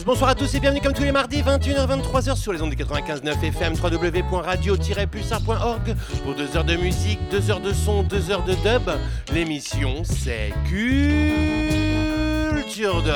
Bonsoir à tous et bienvenue comme tous les mardis, 21h-23h sur les ondes des 95.9 FM, www.radio-pulsar.org pour 2 heures de musique, 2 heures de son, 2 heures de dub. L'émission, c'est Culture Dub.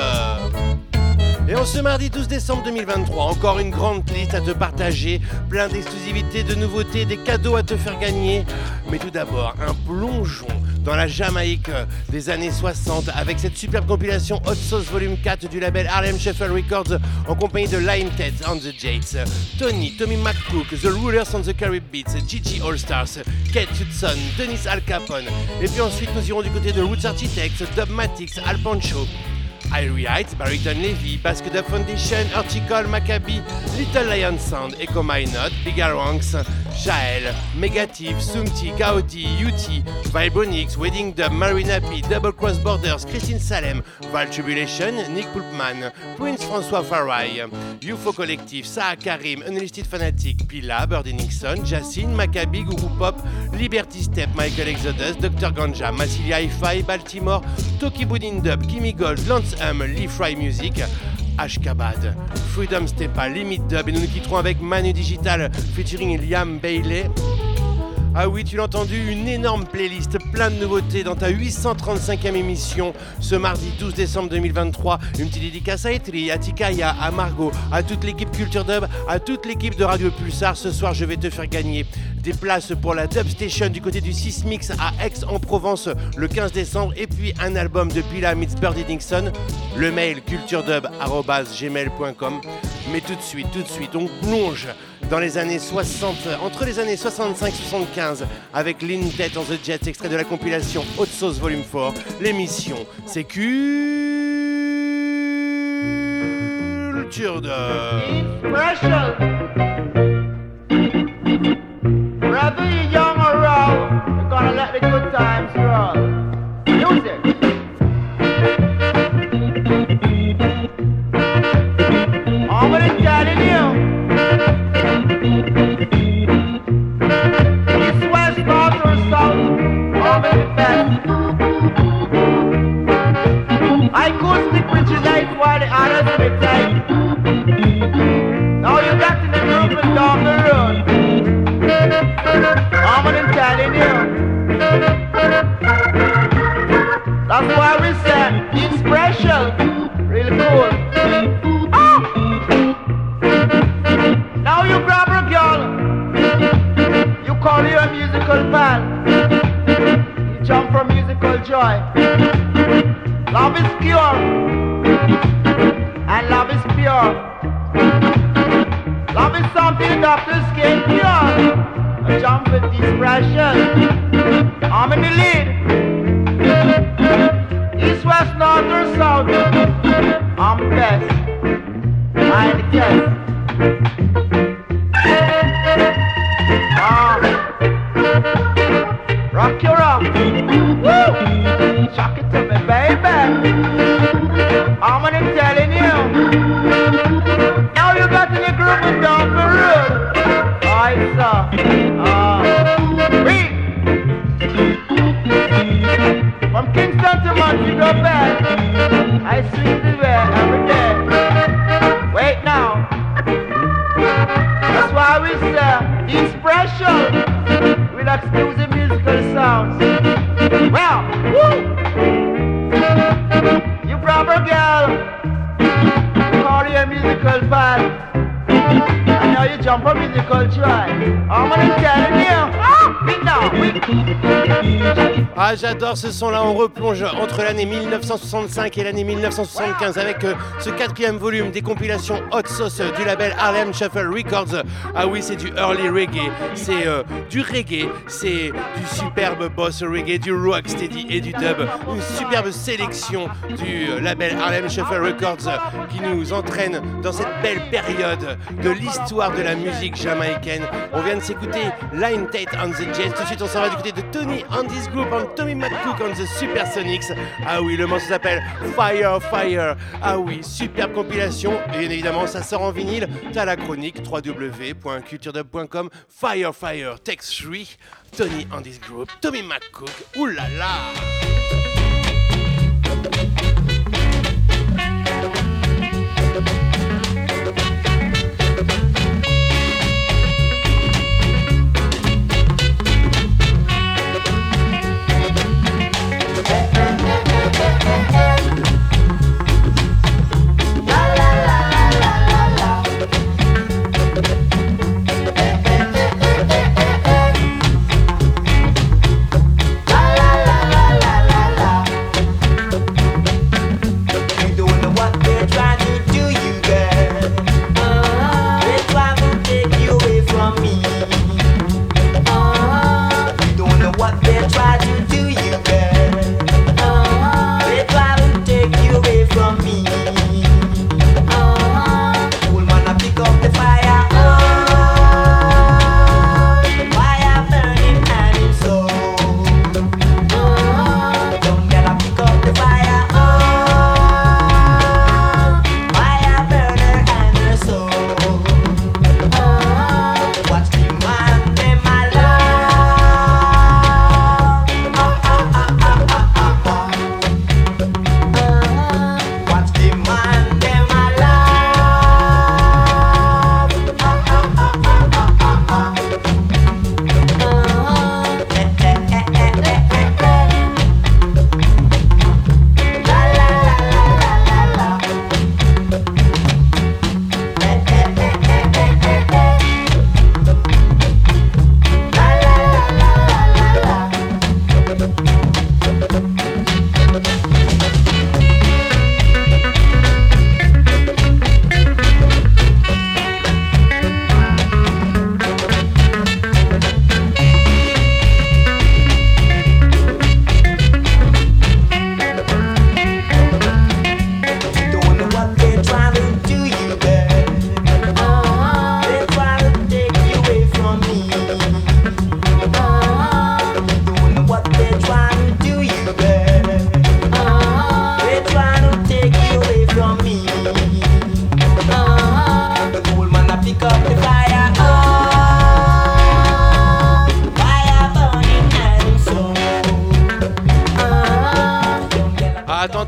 Et en ce mardi 12 décembre 2023, encore une grande liste à te partager, plein d'exclusivités, de nouveautés, des cadeaux à te faire gagner. Mais tout d'abord, un plongeon dans la Jamaïque des années 60 avec cette superbe compilation Hot Sauce Volume 4 du label Harlem Shuffle Records en compagnie de Lion Ted on the Jates, Tony, Tommy McCook, The Rulers on the Carib Beats, Gigi All Stars, Kate Hudson, Dennis Al Capone. Et puis ensuite nous irons du côté de Roots Architects, Dubmatics, Al Pancho. Irie Heights, Barrington Levy, Basket Up Foundation, Horticle, Maccabi, Little Lion Sound, Echo My Not, Bigger Ranks, Jael, Megative, Sumti, Gaudi, UT, Vibronix, Wedding Dub, Marina P, Double Cross Borders, Christine Salem, Val Tribulation, Nick Pulpman, Prince François Farai, UFO Collective, Saha Karim, Unlisted Fanatic, Pila, Birdie Nixon, Jacine, Maccabi, Guru Pop, Liberty Step, Michael Exodus, Dr. Ganja, Massilia Hi-Fi, Baltimore, Toki Boudin Dub, Kimmy Gold, Lance Hum, Lee Fry Music, Ashkabad, Freedom Stepa, Limit Dub et nous nous quitterons avec Manu Digital featuring Liam Bailey. Ah oui, tu l'as entendu, une énorme playlist, plein de nouveautés dans ta 835e émission ce mardi 12 décembre 2023. Une petite dédicace à Etri, à Tikaya, à Margot, à toute l'équipe Culture Dub, à toute l'équipe de Radio Pulsar. Ce soir, je vais te faire gagner des places pour la Dub Station du côté du Sismix à Aix-en-Provence le 15 décembre et puis un album de Pila meets Birdie Dixon. Le mail culturedub.gmail.com. Mais tout de suite, tout de suite, on plonge dans les années 60, entre les années 65 et 75, avec Lynn Tet on the Jets, extrait de la compilation Hot Sauce Volume 4. L'émission, c'est Culture de... I could stick with you nights while the others may take. Now you got in the group and down the road. I'm gonna telling you. That's why we said it's special, joy. Love is pure, and love is pure. Love is something doctors can't cure. A jump with expression. I'm in the lead. East, west, north, or south. I'm best. I ain't the test. Ah, j'adore ce son-là. On replonge entre l'année 1965 et l'année 1975 avec euh, ce quatrième volume des compilations Hot Sauce du label Harlem Shuffle Records. Ah oui, c'est du early reggae, c'est euh, du reggae, c'est du superbe boss reggae, du rocksteady et du dub. Une superbe sélection du euh, label Harlem Shuffle Records qui nous entraîne dans cette belle période de l'histoire de la musique jamaïcaine. On vient de s'écouter Line Tate on the Jazz. Tout de suite, on s'en va du côté de Tony on this group, Tommy McCook on the Supersonics. Ah oui, le morceau s'appelle Fire Fire. Ah oui, superbe compilation. Et évidemment, ça sort en vinyle. T'as la chronique www.culturedub.com. Fire Fire, Text 3. Tony on this group, Tommy McCook. Là!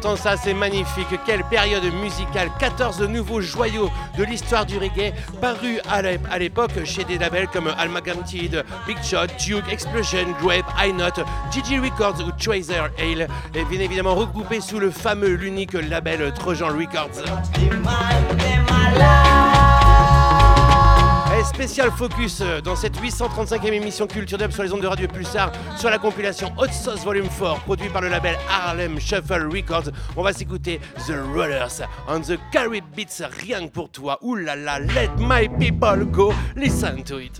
Ça, c'est magnifique. Quelle période musicale. 14 nouveaux joyaux de l'histoire du reggae parus à l'époque chez des labels comme Almaganted, Big Shot, Duke, Explosion, Grape, High Note, Gigi Records ou Tracer Ale. Et bien évidemment regroupés sous le fameux, l'unique label Trojan Records spécial focus euh, dans cette 835e émission Culture Dub sur les ondes de Radio Pulsar sur la compilation Hot Sauce Volume 4 produit par le label Harlem Shuffle Records. On va s'écouter The Rollers on the Carib Beats rien que pour toi. Là, let my people go, listen to it.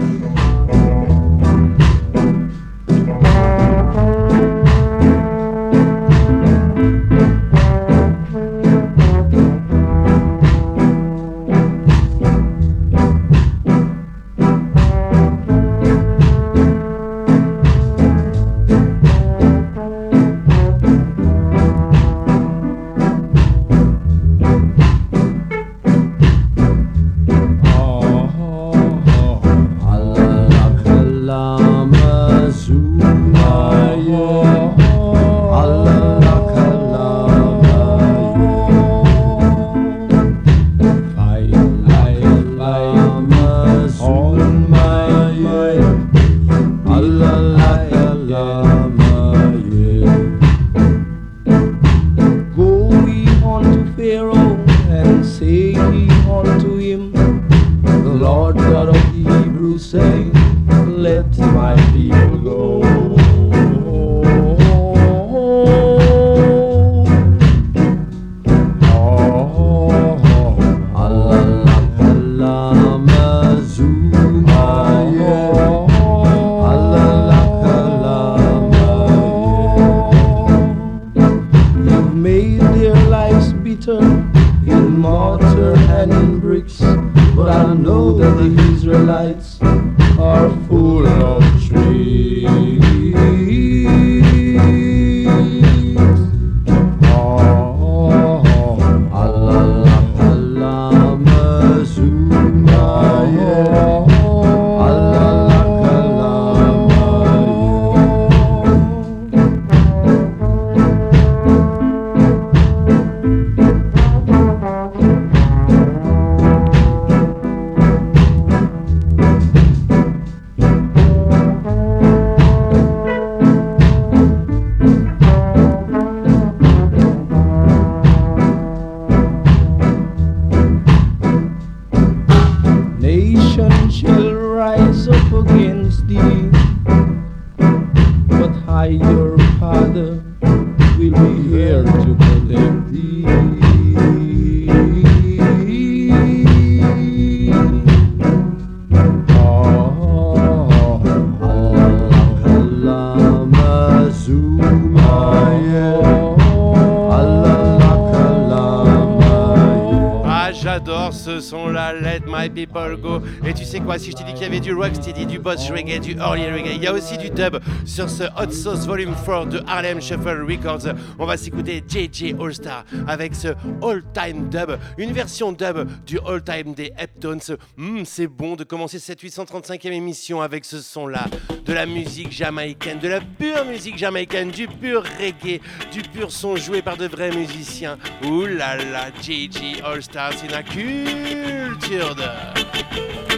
Qu'il y avait du rocksteady, du boss reggae, du early reggae, il y a aussi du dub sur ce Hot Sauce Volume 4 de Harlem Shuffle Records. On va s'écouter JJ All Star avec ce All Time Dub, une version dub du All Time des Heptones. Hmm, c'est bon de commencer cette 835e émission avec ce son-là, de la musique jamaïcaine, de la pure musique jamaïcaine, du pur reggae, du pur son joué par de vrais musiciens. Ouh là là, JJ All Star, c'est la culture de...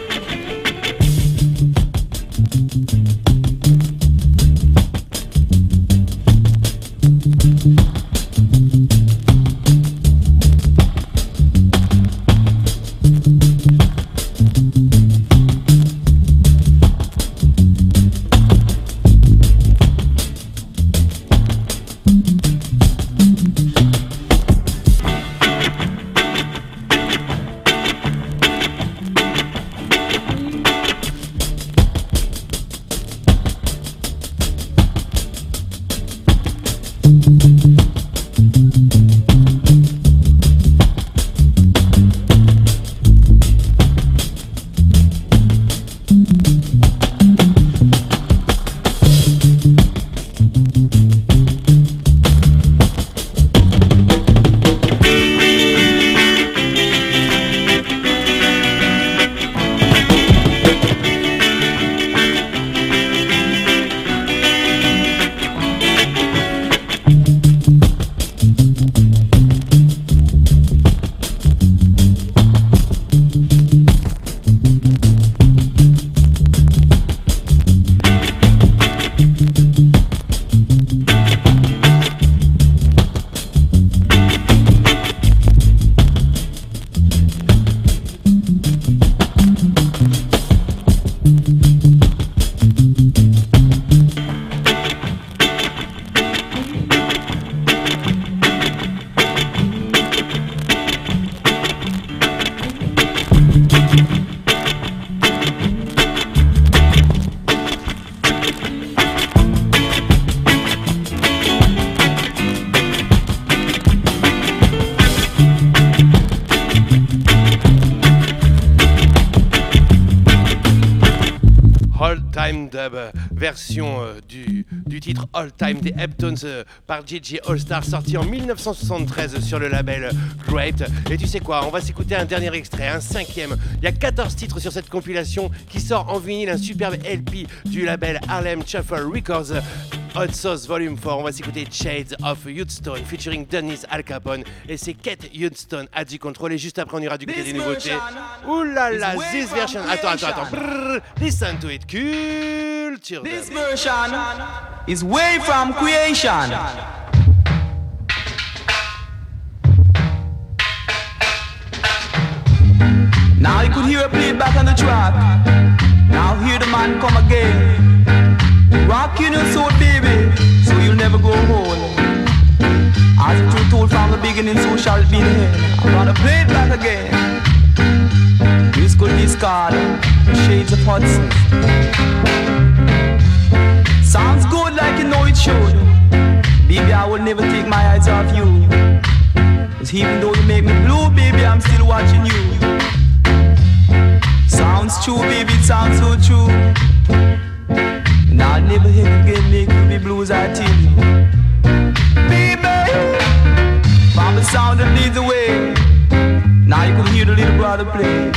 euh, par JJ All Star, sorti en 1973 sur le label Great. Et tu sais quoi, on va s'écouter un dernier extrait, un cinquième. Il y a 14 titres sur cette compilation qui sort en vinyle, un superbe LP du label Harlem Shuffle Records. Hot Sauce Volume 4, on va s'écouter Shades of Youthstone featuring Dennis Al Capone et c'est Kate Youthstone à du contrôle et juste après on ira du côté des nouveautés. Là, this version, attends, attends, attends, Brrr, listen to it, culture. This version is way from creation. Now you could hear it play back on the track. Now hear the man come again. Rocking your soul, baby, so you'll never go home. As it was told from the beginning, so shall it be the end. I'm gonna play it back again. Musical discard, shades of Hudson. Sounds good like you know it should. Baby, I will never take my eyes off you. Cause even though you make me blue, baby, I'm still watching you. Sounds true, baby, it sounds so true. And I'll never hit again, make you be blues, I tell you. Baby, from the sound that leads the way. Now you can hear the little brother play.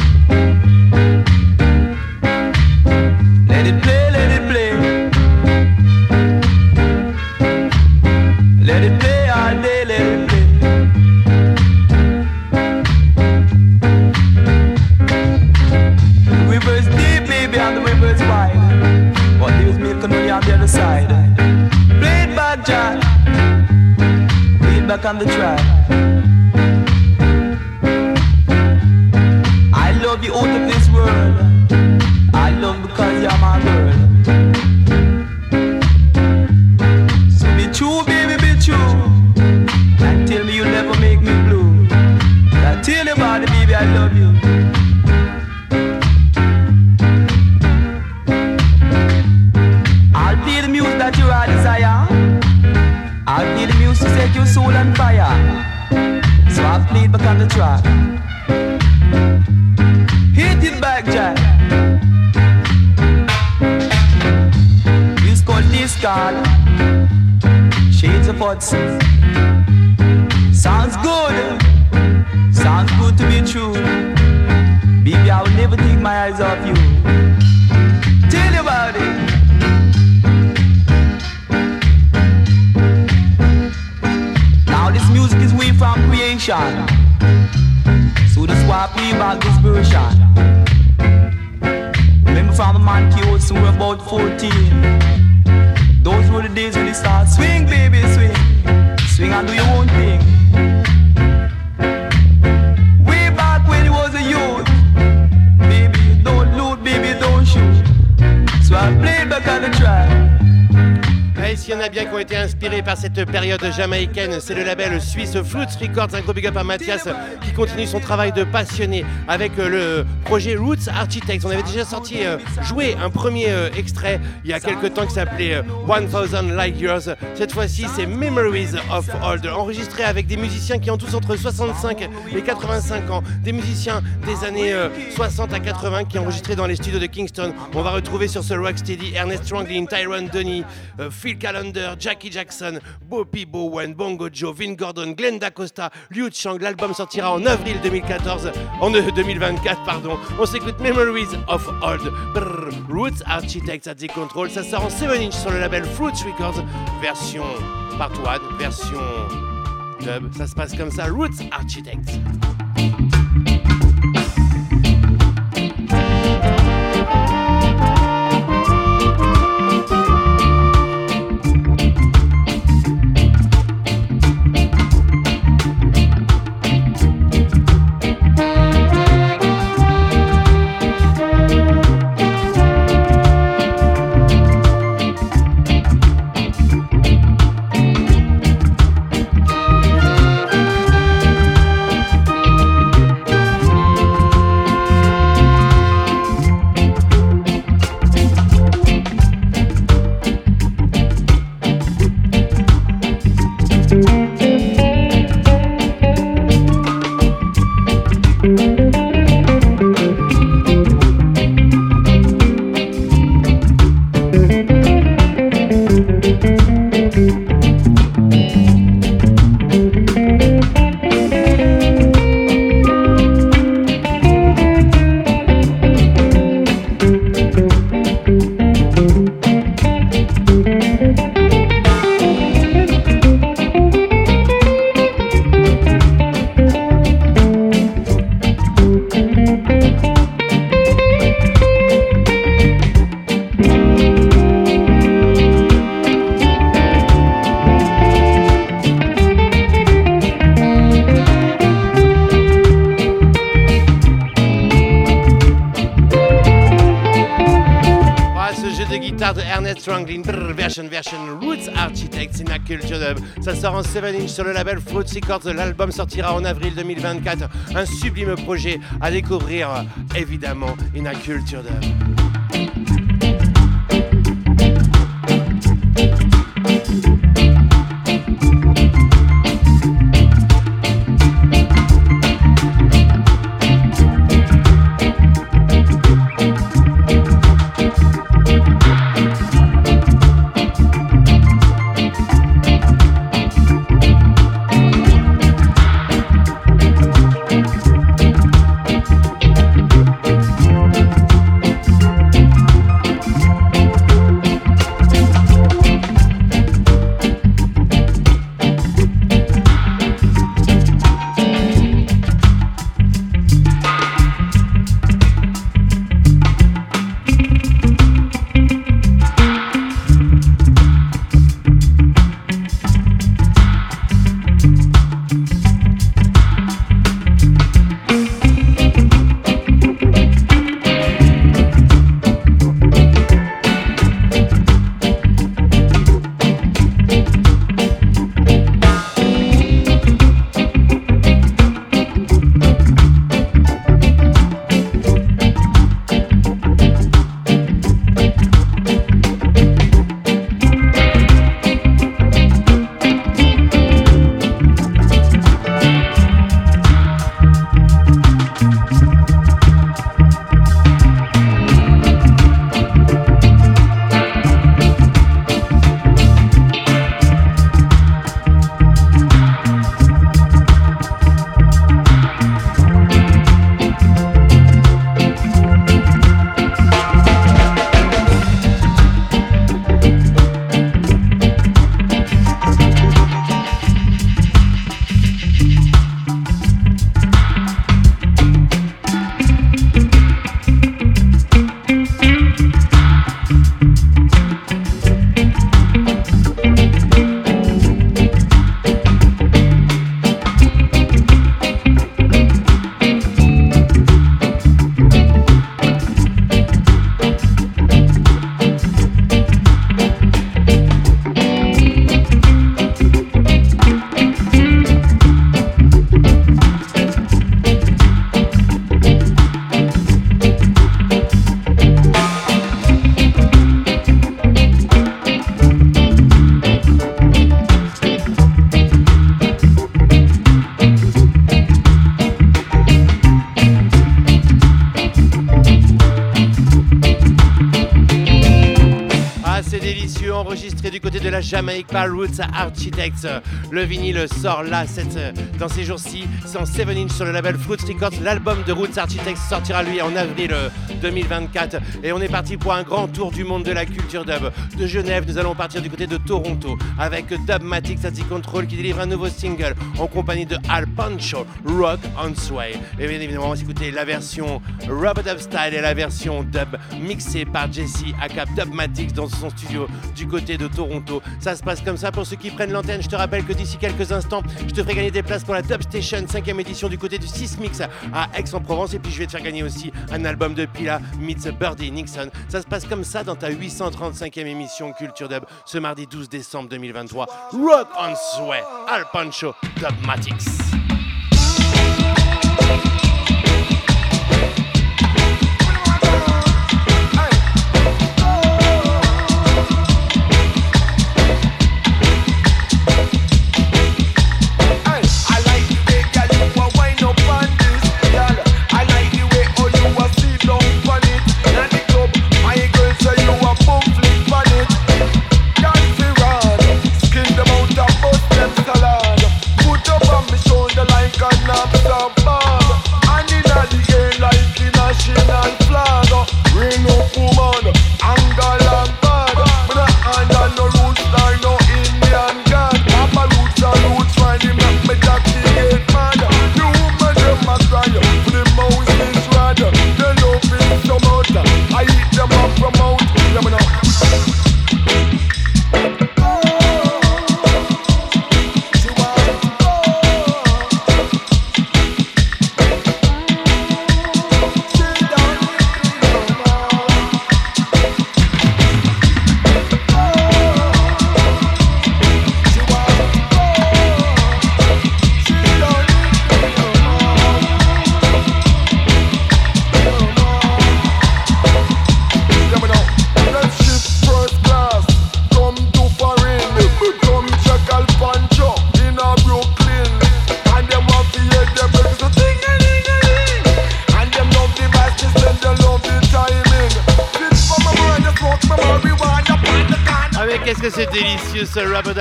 C'est le label suisse Fruits Records. Un gros big up à Mathias continue son travail de passionné avec euh, le projet Roots Architects. On avait déjà sorti, euh, joué un premier euh, extrait il y a quelques temps qui s'appelait 1000 Light Years. Cette fois-ci, c'est Memories of Old, enregistré avec des musiciens qui ont tous entre 65 et 85 ans, des musiciens des années 60 à 80 qui ont enregistré dans les studios de Kingston. On va retrouver sur ce Rocksteady Ernest Stranglin, Tyrone Dunny, Phil Callender, Jackie Jackson, Bobby Bowen, Bongo Joe, Vin Gordon, Glenn D'Acosta, Liu Chang. L'album sortira en avril 2014, en 2024, pardon. On s'écoute Memories of Old, Roots Architects at the Control. Ça sort en 7 inch sur le label Fruits Records, version part 1, version dub. Ça se passe comme ça, Roots Architects. Ça sort en 7 inch sur le label Fruits Records. L'album sortira en avril 2024. Un sublime projet à découvrir évidemment in a Culture Dub. Roots Architects. Le vinyle sort là cette, dans ces jours-ci. C'est en 7 inch sur le label Fruits Records. L'album de Roots Architects sortira lui en avril 2024. Et on est parti pour un grand tour du monde de la culture dub. De Genève, nous allons partir du côté de Toronto avec Dubmatic Sati Control qui délivre un nouveau single en compagnie de Al Pancho, Rock on Sway. Et bien évidemment, on va écouter la version Rubber Dub Style et la version dub mixée par Jesse Acap Dubmatic dans son studio du côté de Toronto. Ça se passe comme ça pour ceux qui prennent l'antenne. Je te rappelle que d'ici quelques instants, je te ferai gagner des places pour la Dub Station 5ème édition du côté du 6 Mix à Aix-en-Provence. Et puis je vais te faire gagner aussi un album de Pila meets Birdie Nixon. Ça se passe comme ça dans ta 835e émission Culture Dub ce mardi 12 décembre 2023. Rock on Sway, Al Pancho Dubmatics.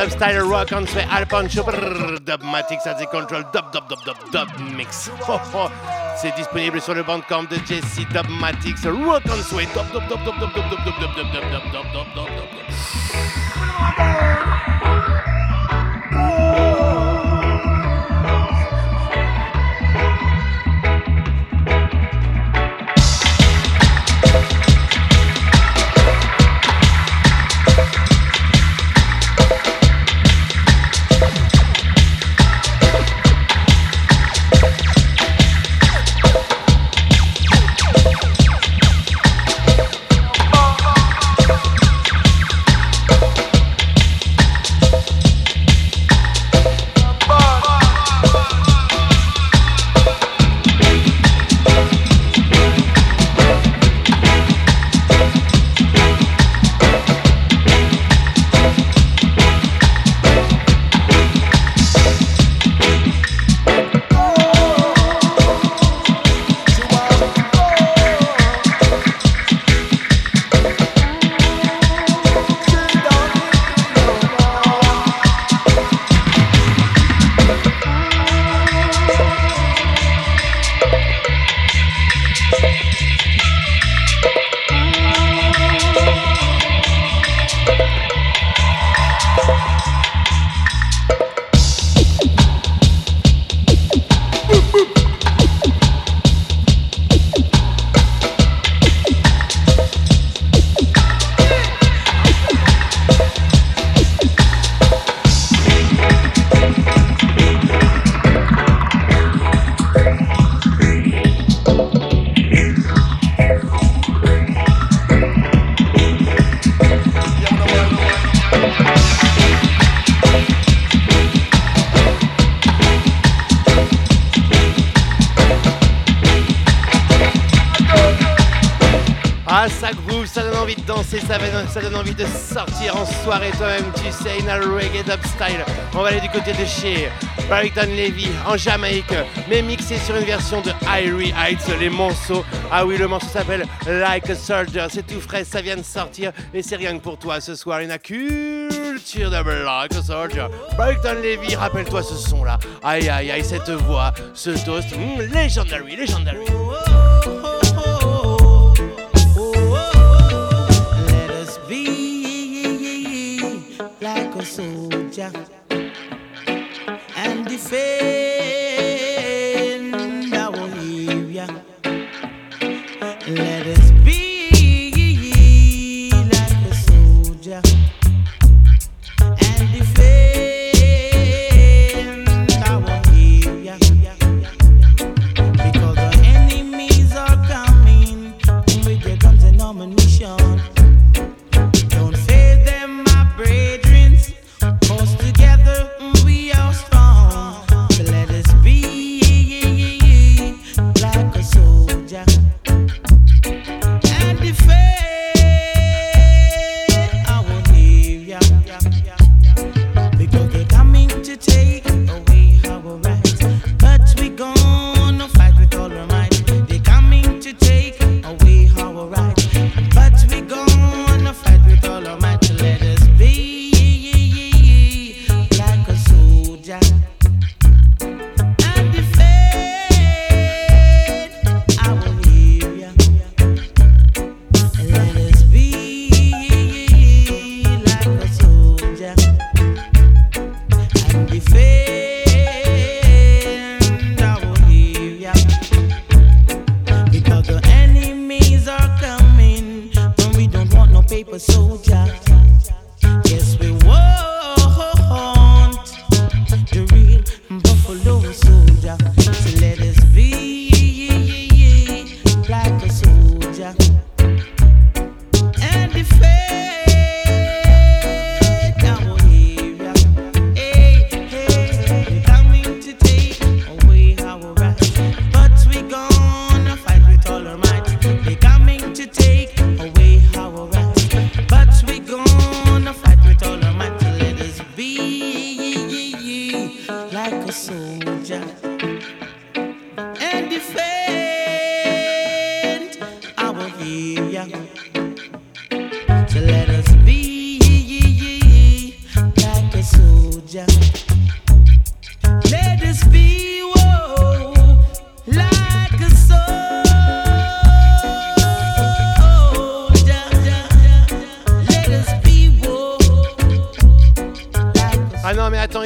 Dub style rock on fait Dubmatics as the control dub dub dub dub dub mix. Oh, oh. C'est disponible sur le bandcamp de Jesse Dubmatics rock on sway dub dub dub dub dub dub dub dub dub dub dub dub dub dub dub ça donne envie de sortir en soirée toi-même, tu sais, in a reggae dub style. On va aller du côté de chez Barrington Levy en Jamaïque, mais mixé sur une version de Irie Heights, les morceaux. Ah oui, le morceau s'appelle Like a Soldier, c'est tout frais, ça vient de sortir et c'est rien que pour toi ce soir, une culture de Like a Soldier. Barrington Levy, rappelle-toi ce son-là. Aïe aïe aïe, cette voix, ce toast, hmm, legendary, legendary. Soldier. And defend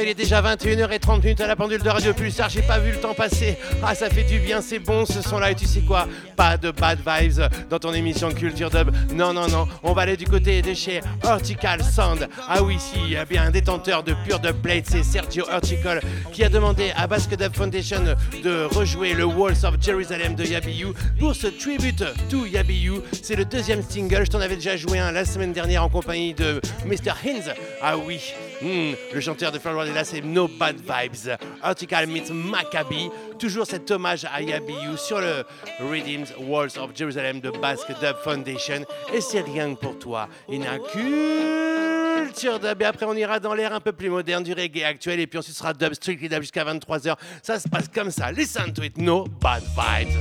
il est déjà 21h30 minutes à la pendule de Radio Pulsar. J'ai pas vu le temps passer. Ah, ça fait du bien, c'est bon ce son-là. Et tu sais quoi? Pas de bad vibes dans ton émission Culture Dub. Non, non, non. On va aller du côté de chez Hortical Sound. Ah oui, si, a bien un détenteur de Pure Dub Plate, c'est Sergio Hortical qui a demandé à Basket Dub Foundation de rejouer le Walls of Jerusalem de Yabiyu pour ce tribute to Yabiyu. C'est le deuxième single. Je t'en avais déjà joué un la semaine dernière en compagnie de Mr. Hinz. Ah oui, hmm, le chanteur de Flower là, c'est No Bad Vibes. Article meets Maccabi. Toujours cet hommage à Yabiyu sur le Redeemed Walls of Jerusalem de Basque Dub Foundation. Et c'est rien que pour toi. Une culture dub. Et après, on ira dans l'air un peu plus moderne du reggae actuel. Et puis ensuite, ce sera dub, strictly dub jusqu'à 23h. Ça se passe comme ça. Listen to it. No bad vibes.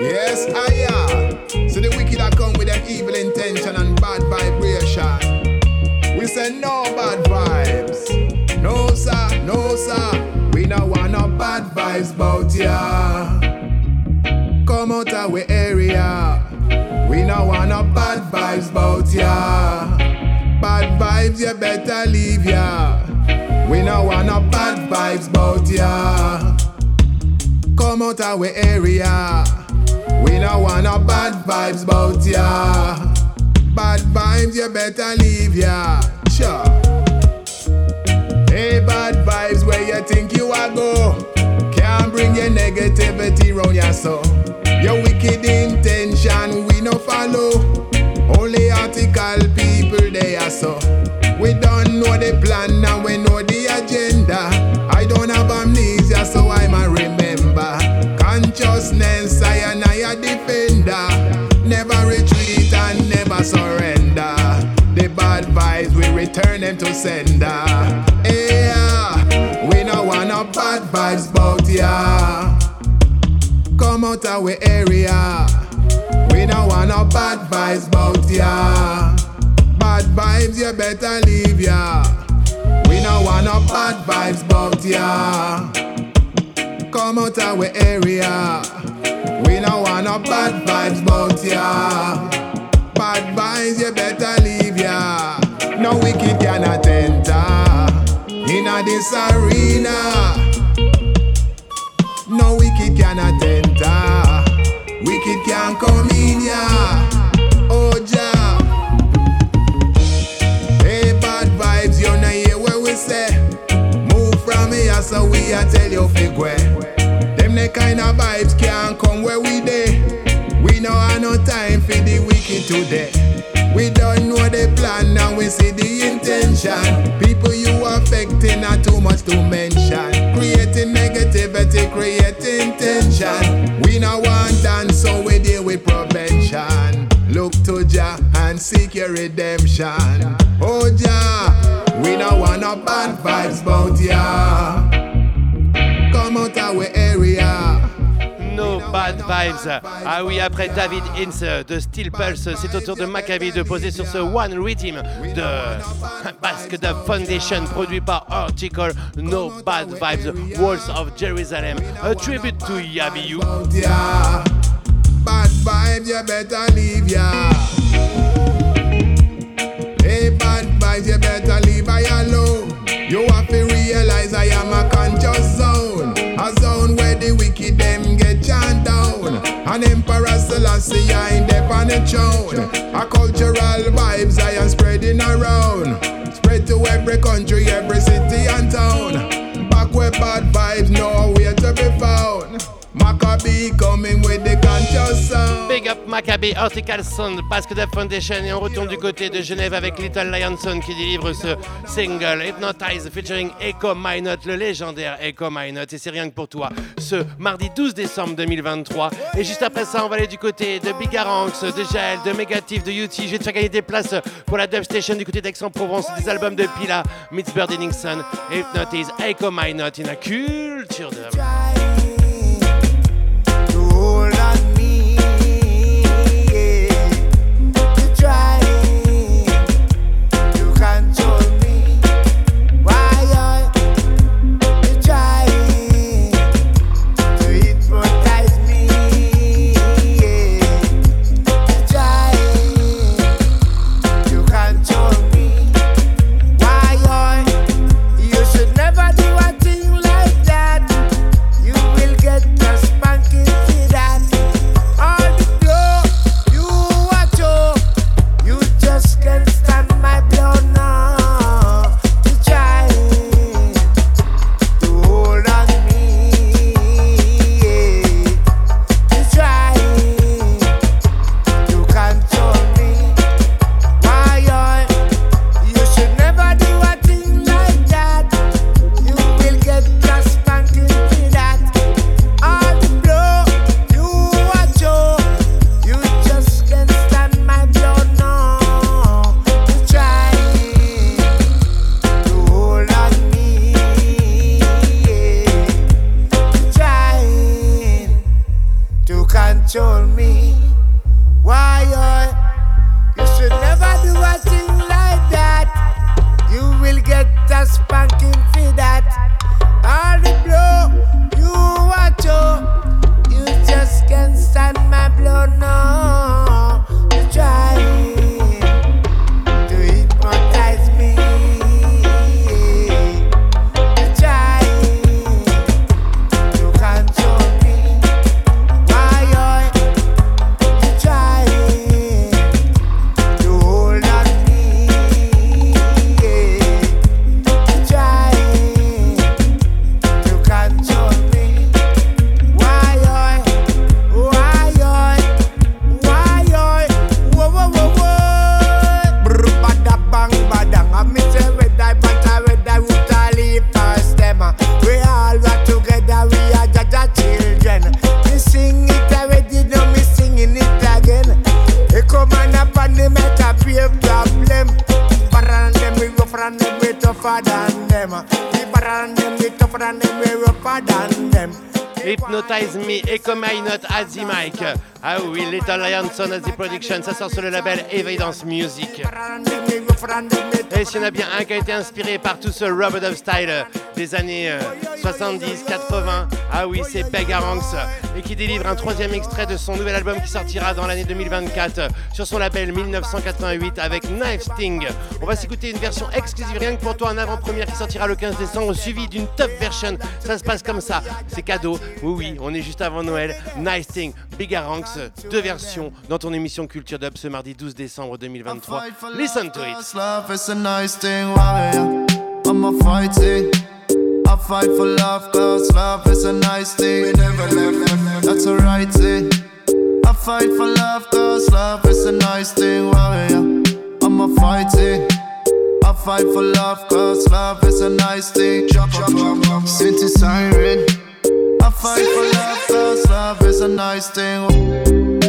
Yes, I am. So the wicked are come with them evil intention and bad vibration. We say no bad vibes. No sir, no sir. We no want no bad vibes bout ya. Come out of we area. We no want no bad vibes bout ya. Bad vibes, you better leave ya. We no want no bad vibes bout ya. Come out of we area. We no want no bad vibes bout ya. Bad vibes, you better leave ya. Sure. Hey, bad vibes, where you think you are go? Can't bring your negativity round ya so. Your wicked intention we no follow. Only article people they are so. We don't know the plan and we know the agenda. I don't have amnesia, so I'm a remember. Consciousness, I and I a defender. Never retreat and never surrender. The bad vibes, we return them to sender. Bad vibes bout ya. Come out we area. We no want no bad vibes bout ya. Bad vibes, you better leave ya. We no want no bad vibes bout ya. Come out we area. We don't want no bad vibes bout ya. Bad vibes, you better leave ya. No wicked cannot this arena. No wicked cannot enter. Wicked can't come in ya. Oh ja. Hey bad vibes, you know hear what we say. Move from here so we a tell you figure. Them the kind of vibes can't come where we dey. We no have no time for the wicked today. We don't know the plan now we see the intention. People you affecting are too much to mention. Creating negativity, creating tension. We no want dance, so we deal with prevention. Look to Jah and seek your redemption. Oh Jah, we no want no bad vibes bout ya. Bad Vibes. Ah oui, après David Ince de Steel Pulse, c'est au tour de Maccabi de poser sur ce One Rhythm de Basque Dub Foundation, produit par Article No Bad Vibes, Walls of Jerusalem, a tribute to Yabiyu. Bad vibes, you better leave ya. Hey, bad vibes, you better leave I alone. You have to realize I am a conscious zone. A zone where the wicked them get. An emperor Selassie in the on the throne. A cultural vibes I am spreading around. Spread to every country, every city and town. Back where bad vibes nowhere to be found. Maccabee coming with the conscious sound. Big up Maccabi, Article Sound, Basque Foundation et on retourne du côté de Genève avec Little Lionson qui délivre ce single Hypnotize featuring Echo Minot, le légendaire Echo Minot et c'est rien que pour toi ce mardi 12 décembre 2023 et juste après ça on va aller du côté de Bigaranx, de Jaël, de Megatif, de UT, je vais te faire gagner des places pour la Dub Station du côté d'Aix-en-Provence, des albums de Pila, Meets Bird Nixon, Hypnotize, Echo Minot, in a culture dub. Production, ça sort sur le label Evidence Music. Et s'il y en a bien un qui a été inspiré par tout ce Robot of Style des années euh, 70, 80, ah oui, c'est Begaranx et qui délivre un troisième extrait de son nouvel album qui sortira dans l'année 2024 euh, sur son label 1988 avec Knife Sting. On va s'écouter une version exclusive rien que pour toi en avant-première qui sortira le 15 décembre suivi d'une top version. Ça se passe comme ça, c'est cadeau. Oui, oui, on est juste avant Noël. Knife Sting, Begaranx, deux versions dans ton émission Culture Dub ce mardi 12 décembre 2023. Listen to it. Fight for love, cause love is a nice thing. We never left, that's a right thing. I fight for love, cause love is a nice thing, warrior. I'm a fighting. I fight for love, cause love is a nice thing. Chop, chop, chop, chop. Synth siren. I fight for love, cause love is a nice thing.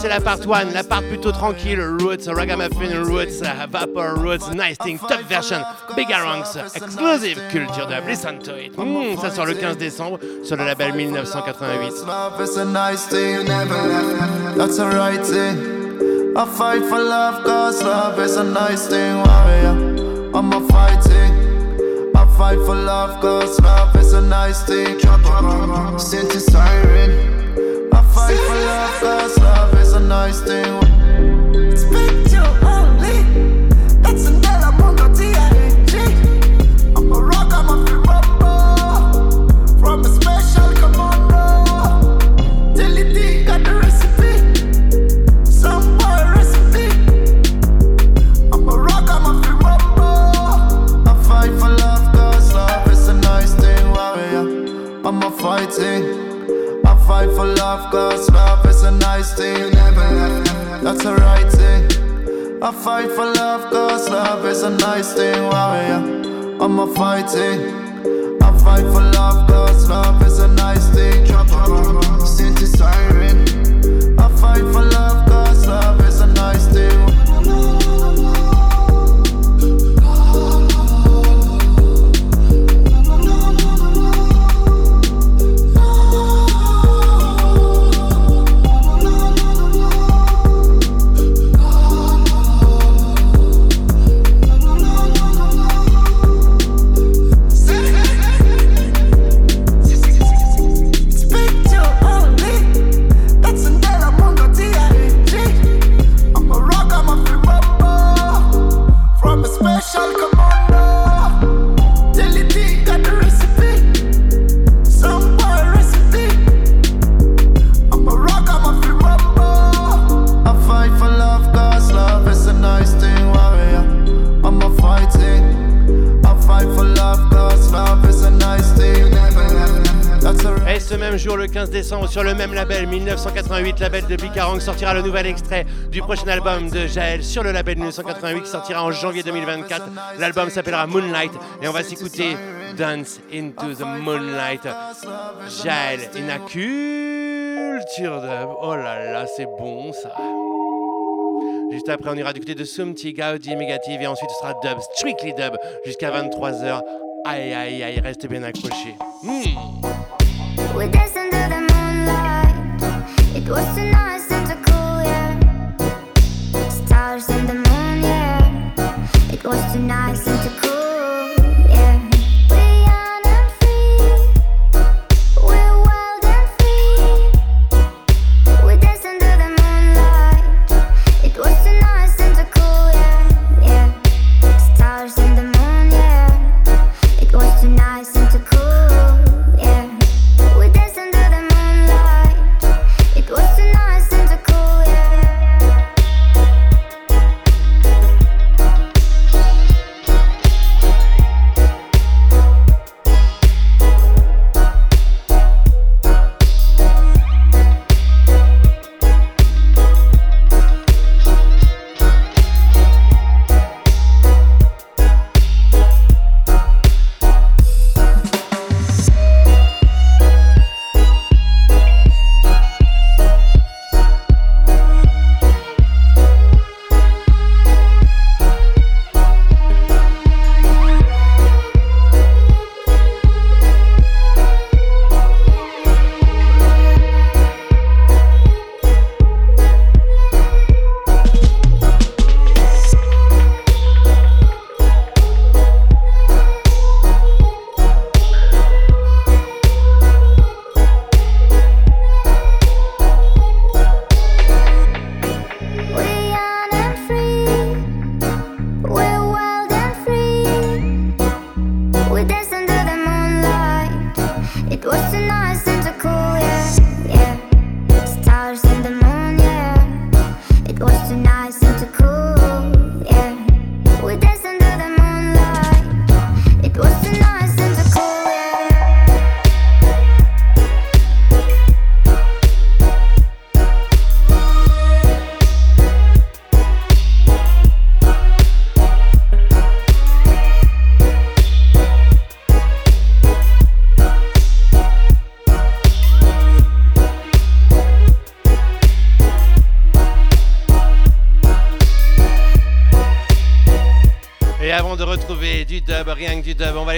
C'est la part 1, la part plutôt tranquille, Roots, Ragamuffin Roots, Vapor Roots, Nasting, top version, Begaranx, exclusive Culture Dub, listen to it. Ça sort le 15 décembre sur le label 1988. Love is a nice thing, never left, that's a right thing. I fight for love, cause love is a nice thing. I'm nice thing. Synth siren. I fight for love, cause love is a nice thing. Only. That's an element of TIG. I'm a rock, I'm a. From a special commando. Till the thing got the recipe. Some boy recipe. I'm a rock, I'm a. I fight for love, cause love is a nice thing, warrior. I'm a fighting. I fight for love, cause love is a nice thing. That's a right thing. I fight for love, cause love is a nice thing, warrior. I'm a fighting. I fight for love, cause love is a nice thing. Synth siren. I fight for love décembre sur le même label 1988, label de Bicarang, sortira le nouvel extrait du prochain album de Jaël sur le label 1988 qui sortira en janvier 2024. L'album s'appellera Moonlight et on va s'écouter Dance into the Moonlight. Jaël in a culture dub. Oh là là, c'est bon ça. Juste après, on ira du côté de Sumti, Gaudi, Megative et ensuite ce sera dub, strictly dub, jusqu'à 23h. Aïe aïe aïe, reste bien accroché. Hmm. Was too nice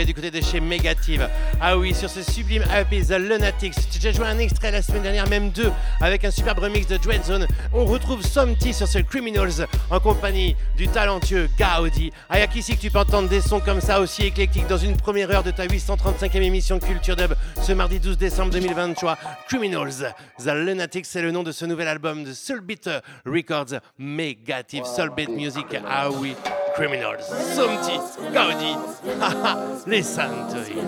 aller du côté de chez Megative. Ah oui, sur ce sublime EP The Lunatics. J'ai déjà joué un extrait la semaine dernière, même deux, avec un superbe remix de Dread Zone. On retrouve Somty sur ce Criminals en compagnie du talentueux Gaudi. Ah, y'a qu'ici que tu peux entendre des sons comme ça aussi éclectiques dans une première heure de ta 835e émission Culture Dub ce mardi 12 décembre 2023. Criminals. The Lunatics, c'est le nom de ce nouvel album de Soulbeat Records Megative Soulbeat Music. Ah oui, Criminals. Somti, Gaudi, haha, to Santori.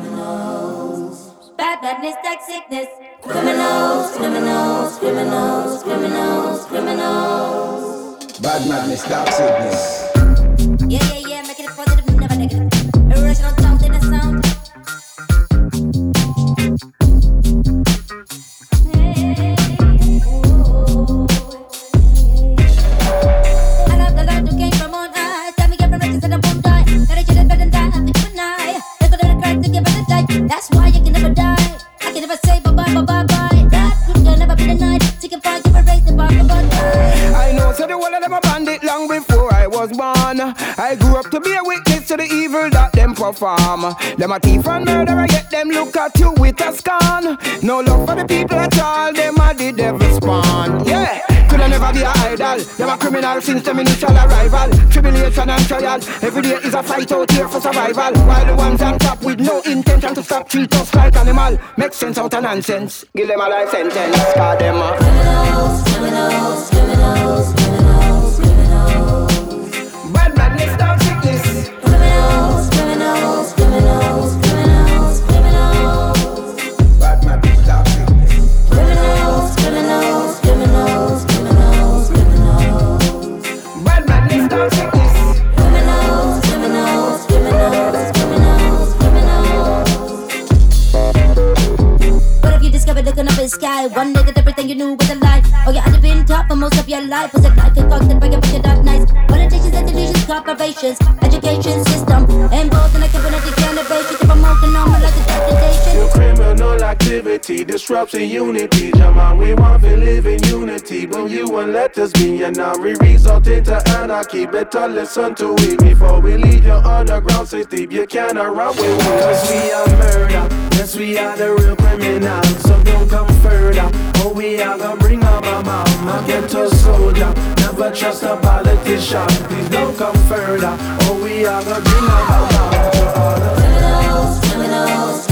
Bad badness, that sickness. Criminals, criminals, criminals, criminals, criminals. Bad madness, dark sickness. Yeah, yeah, yeah, making it positive, was born. I grew up to be a witness to the evil that them perform. Them a thief and murderer, yet them look at you with a scorn. No love for the people at all, them a the devil spawn. Yeah. could I never be a idol. Them a criminal since them initial arrival. Tribulation and trial. Every day is a fight out here for survival. While the ones on top with no intention to stop treat us like animal. Make sense out of nonsense. Give them a life sentence. Cause them a criminals, criminals, criminals, criminals. Criminals, criminals. What if you discovered looking up at the sky? new with a lie. Oh, yeah, I'd have been top for most of your life. Was it life concocted by a wicked dark nights? Politicians and delusions, corporations, education system, involved in a cybernetic innovation to promote the normal like a destination. Your criminal activity disrupts the unity. Jaman, we want to live in unity. When you won't let us be, and now we result into anarchy. Better listen to it before we leave your underground city. You cannot run with us. Cause we are murder. Yes, we are the real criminals. So don't come further. Oh, we are gonna bring my mama. Get a soldier. Never trust a politician. Please don't come further. Oh, we are gonna bring my mama. Criminals, criminals,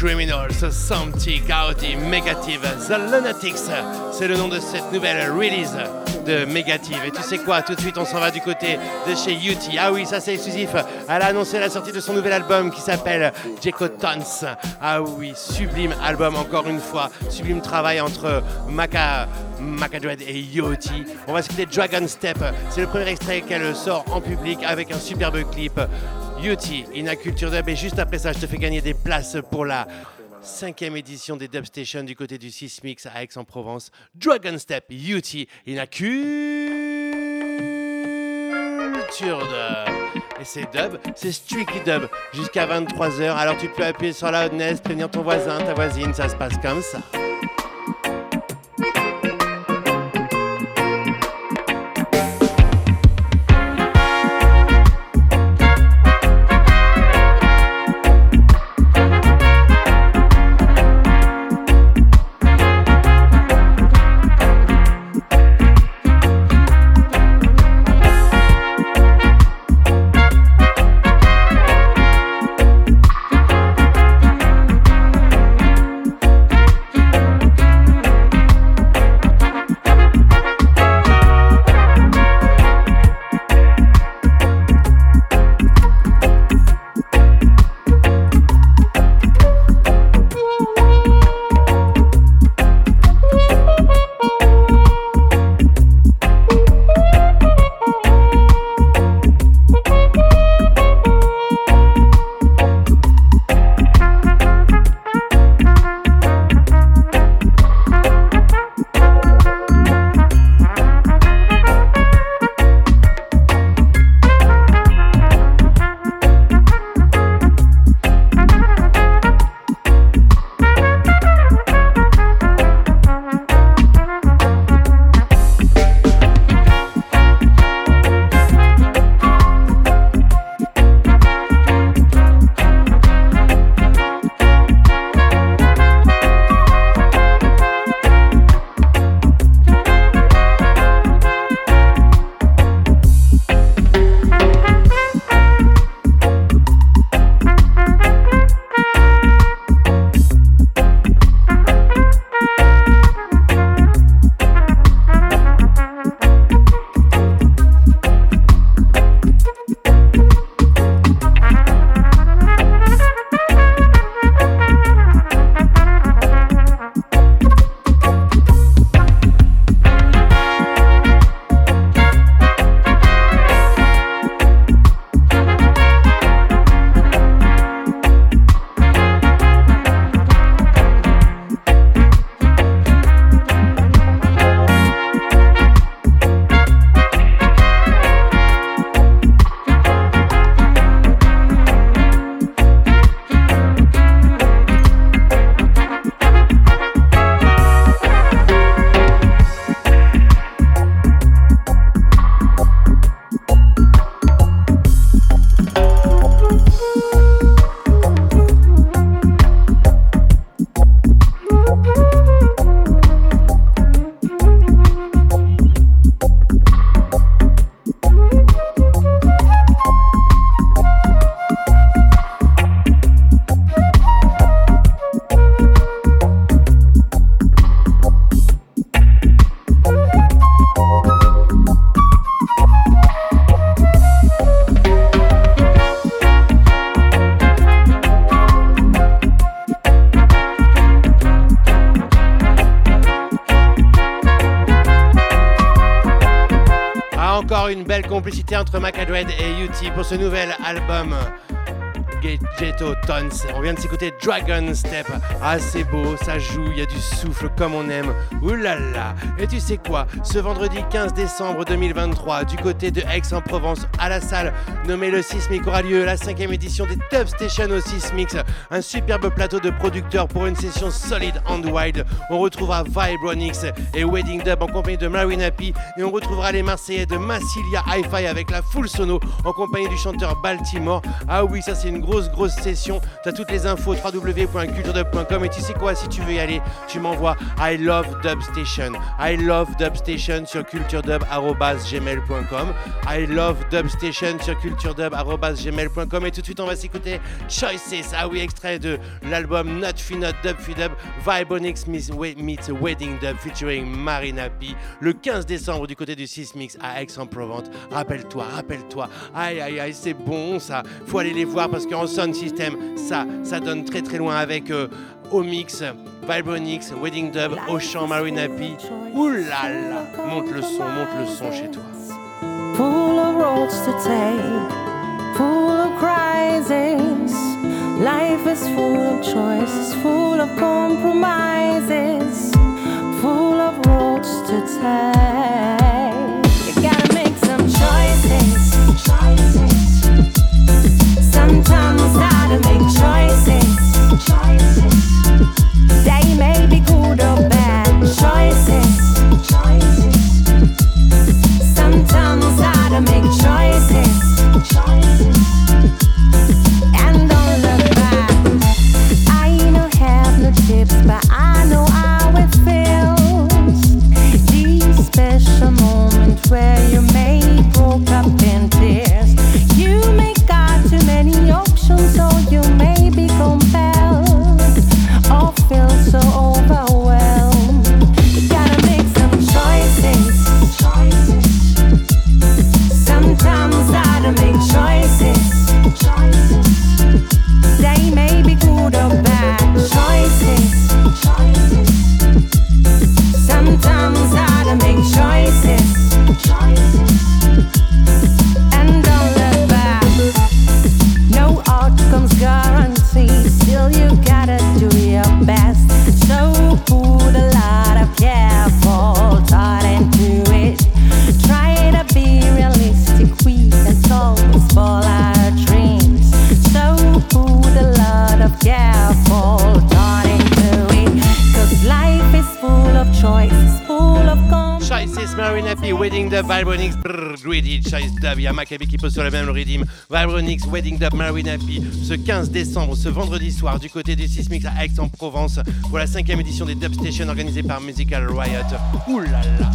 criminals. Santi, Gaudi, Megative, The Lunatics, c'est le nom de cette nouvelle release de Megative. Et tu sais quoi, tout de suite on s'en va du côté de chez Yuti. Ah oui, ça c'est exclusif. Elle a annoncé la sortie de son nouvel album qui s'appelle Jeko Tons. Ah oui, sublime album encore une fois. Sublime travail entre Maka, Maka Dread et Yoti. On va quitter Dragon Step. C'est le premier extrait qu'elle sort en public avec un superbe clip. Yuti, Ina Culture Dub. Et juste après ça, je te fais gagner des places pour la cinquième édition des Dub Station du côté du Sismix à Aix-en-Provence. Dragon Step, Yuti, Ina Culture Dub. Et c'est dub, c'est strictly dub jusqu'à 23h. Alors tu peux appuyer sur la hotness, prévenir ton voisin, ta voisine, ça se passe comme ça. Pour ce nouvel album. Ghetto Tons. On vient de s'écouter Dragon Step. Ah, c'est beau, ça joue, il y a du souffle comme on aime. Oulala. Et tu sais quoi? Ce vendredi 15 décembre 2023, du côté de Aix-en-Provence, à la salle nommée le Sismic, aura lieu la cinquième édition des Dub Station au Sismix. Un superbe plateau de producteurs pour une session solide On retrouvera Vibronix et Wedding Dub en compagnie de Marina Happy. Et on retrouvera les Marseillais de Massilia Hi-Fi avec la full sono en compagnie du chanteur Baltimore. Ah oui, ça c'est une grosse, grosse session. Tu as toutes les infos www.culturedub.com. Et tu sais quoi, si tu veux y aller, tu m'envoies I love Dub Station. I love Dub Station sur culturedub.gmail.com. I love Dub Station sur culturedub.gmail.com. Et tout de suite, on va s'écouter Choices. Ah oui, extrait de l'album Not Fi Not Dub Fi Dub Vibonix meets, Wedding Dub featuring Marina P. Le 15 décembre du côté du Sismix à Aix-en-Provence. Rappelle-toi, rappelle-toi. Aïe, aïe, aïe, c'est bon ça. Faut aller les voir parce qu'en sound system, ça, ça donne très très loin avec euh, Omix, Vibronix, Wedding Dub, Auchan, Marina P. Là là. Monte le son, monte le son chez toi. full of roads to take, full of crises. Life is full of choices, full of compromises, full of roads to take. Sur le même rythme, Vibronix, Wedding Dub, Marina P, ce 15 décembre, ce vendredi soir, du côté du Sismix à Aix-en-Provence, pour la cinquième édition des Dub Station organisée par Musical Riot. Ouh là là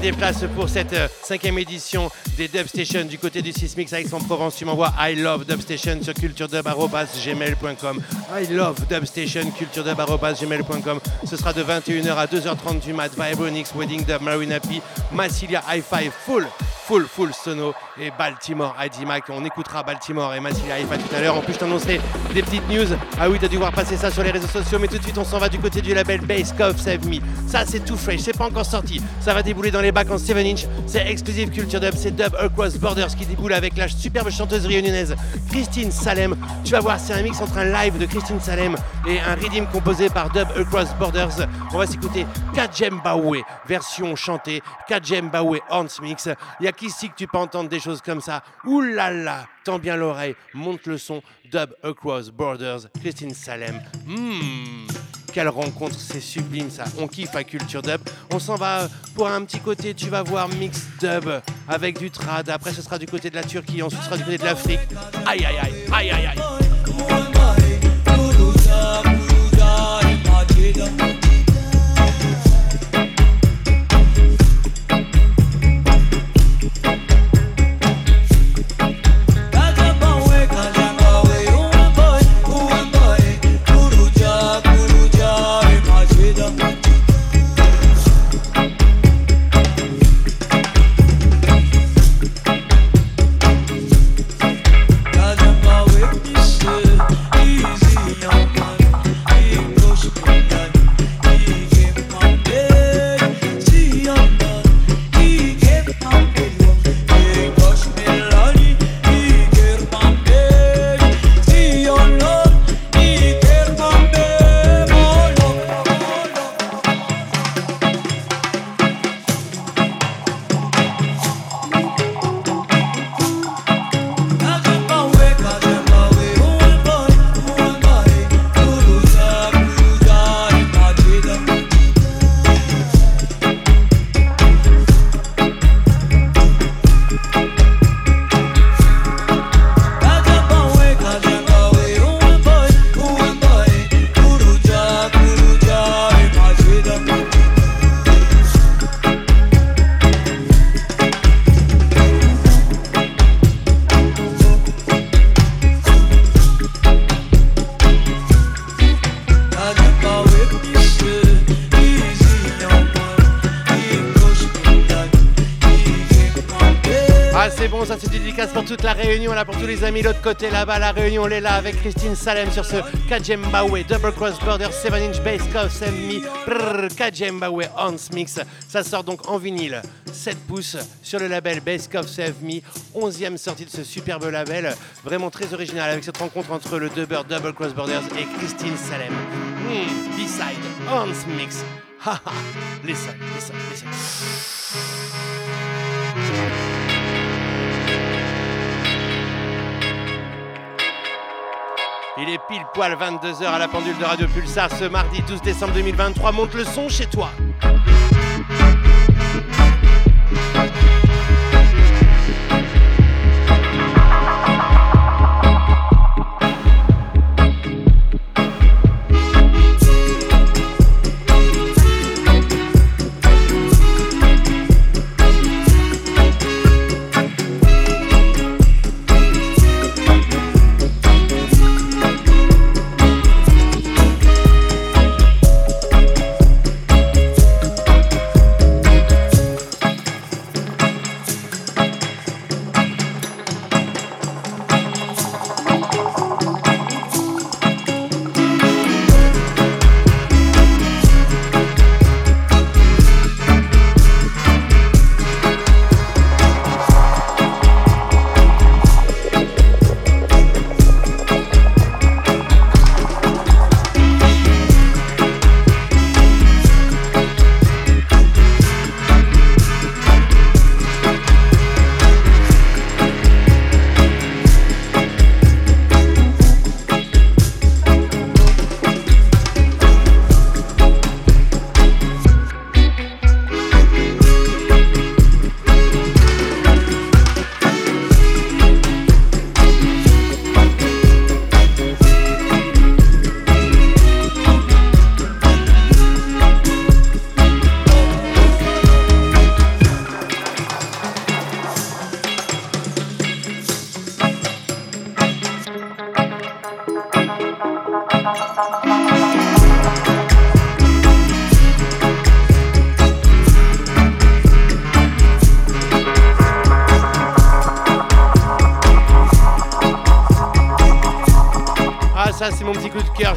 des places pour cette euh, cinquième édition des Dub Station du côté du Sismix avec son Provence. Tu m'envoies I love Dub Station sur culturedub.gmail.com. I love Dub Station, culturedub.gmail.com. Ce sera de 21h à 2h30 du mat. Vibronix, Wedding Dub, Marine Happy, Massilia Hi-Fi, full, full, full sono et Baltimore ID Mac. On écoutera Baltimore et Massilia Hi-Fi tout à l'heure. En plus, je t'annoncerai des petites news. Ah oui, t'as dû voir passer ça sur les réseaux sociaux, mais tout de suite, on s'en va du côté du label Bass Cove Save Me. Ça, c'est tout fresh, c'est pas encore sorti. Ça va débouler dans les bacs en 7 inch. C'est exclusive culture dub, c'est Dub Across Borders qui déboule avec la superbe chanteuse réunionnaise Christine Salem. Tu vas voir, c'est un mix entre un live de Christine Salem et un redeem composé par Dub Across Borders. On va s'écouter Kajembawe, version chantée, Kajembawe Horns Mix. Il y a qu'ici que tu peux entendre des choses comme ça. Ouh là tends bien l'oreille, monte le son, Dub Across Borders, Christine Salem. Hmm. Quelle rencontre, c'est sublime ça. On kiffe à Culture Dub. On s'en va pour un petit côté, tu vas voir Mix Dub avec du trad. Après, ce sera du côté de la Turquie. Ensuite, ce sera du côté de l'Afrique. Aïe, aïe, aïe, aïe, aïe, aïe. Amis l'autre côté là-bas, la réunion on est là avec Christine Salem sur ce Kajembawe Double Cross Border 7 inch bass cough send me Kajembawe Hans Mix. Ça sort donc en vinyle 7 pouces sur le label Bass Cough Save Me, 11e sortie de ce superbe label, vraiment très original avec cette rencontre entre le dubber Double Cross Borders et Christine Salem. Hmm, B-side, Hans Mix. Haha, listen, listen, listen. Il est pile poil 22h à la pendule de Radio Pulsar ce mardi 12 décembre 2023. Monte le son chez toi.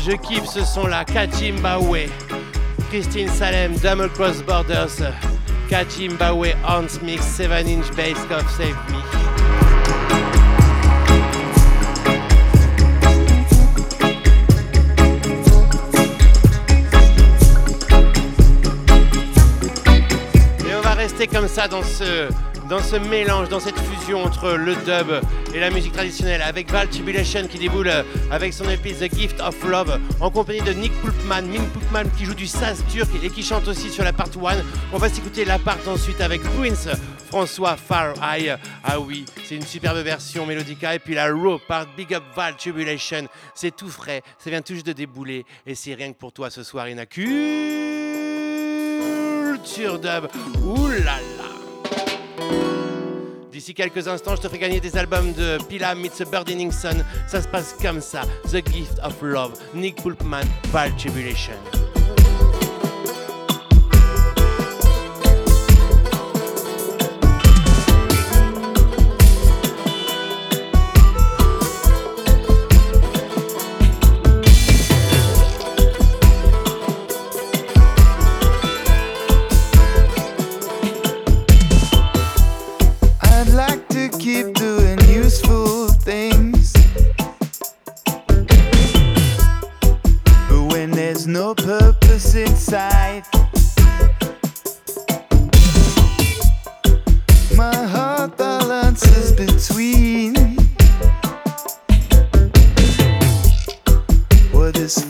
Je kiffe ce son là, Kachimbawe. Christine Salem, Double Cross Borders, Kachimbawe, Hans Mix, 7 inch bass, Cough Save Me. Et on va rester comme ça dans ce, dans ce mélange, dans cette fusion entre le dub et la musique traditionnelle, avec Val Tribulation qui déboule avec son EP The Gift of Love, en compagnie de Nick Pulpman. Nick Pulpman qui joue du saz turc et qui chante aussi sur la part 1. On va s'écouter la part ensuite avec Prince, François Far Eye. Ah oui, c'est une superbe version mélodica. Et puis la Raw part Big Up Val Tribulation. C'est tout frais, ça vient tout juste de débouler. Et c'est rien que pour toi ce soir, Ina Culture Dub. Ouh là là. D'ici quelques instants, je te ferai gagner des albums de Pila meets Sun. Ça se passe comme ça. The Gift of Love, Nick Pulpman, Val Tribulation.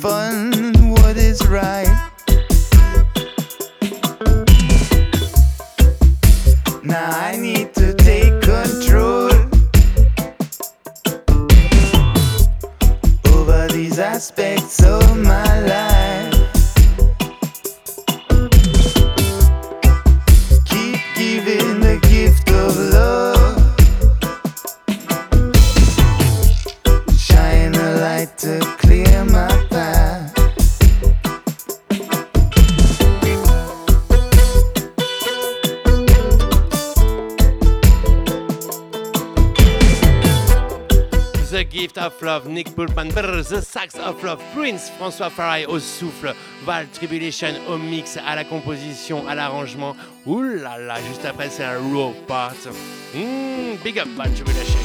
Fun, what is right. Love, Nick Pulpman, brr, The Sax of Love, Prince, François Farai au souffle, Val Tribulation au mix, à la composition, à l'arrangement. Ouh là là, juste après c'est un raw part. Mm, big up Val Tribulation.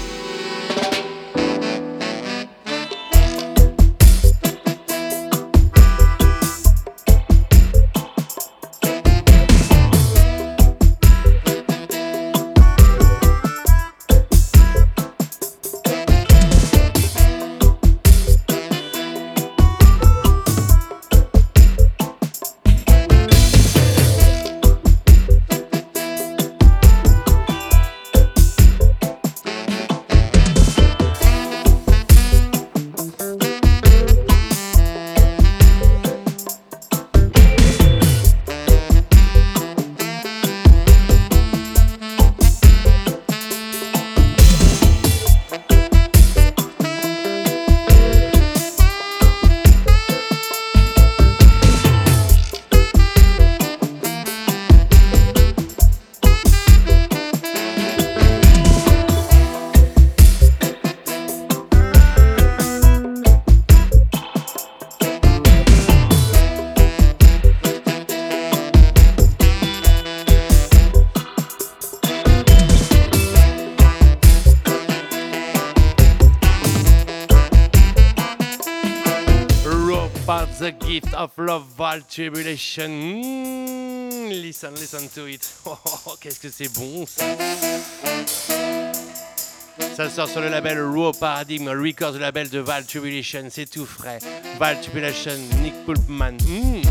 Val Tribulation. Mm, listen, listen to it. Oh, oh, oh, qu'est-ce que c'est bon ça. Ça sort sur le label Raw Paradigm Records, le label de Val Tribulation. C'est tout frais. Val Tribulation, Nick Pulpman. Mm.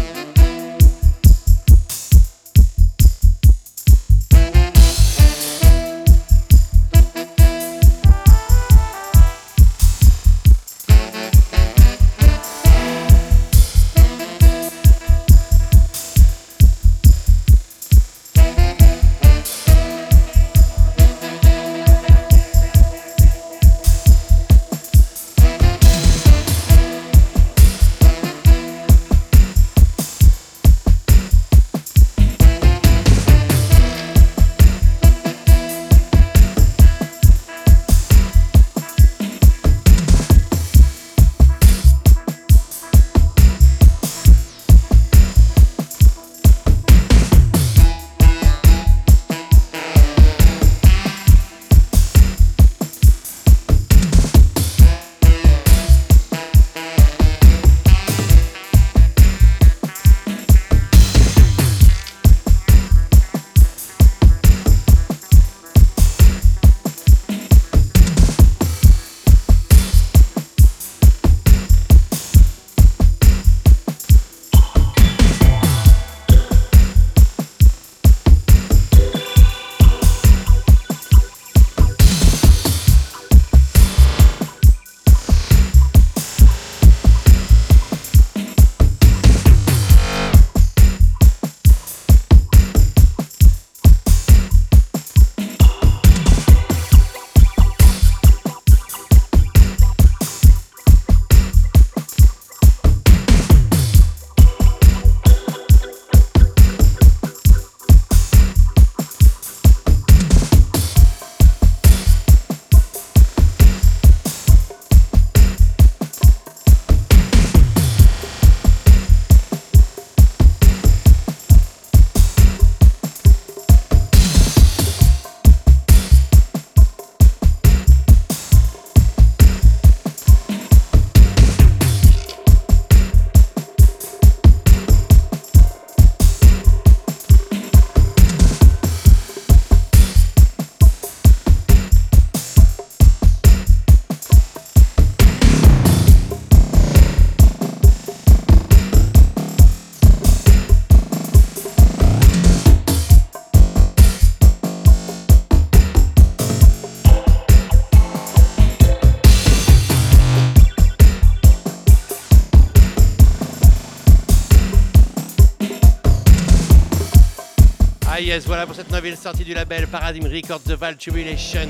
Voilà pour cette nouvelle sortie du label Paradigm Records de Val Tribulation.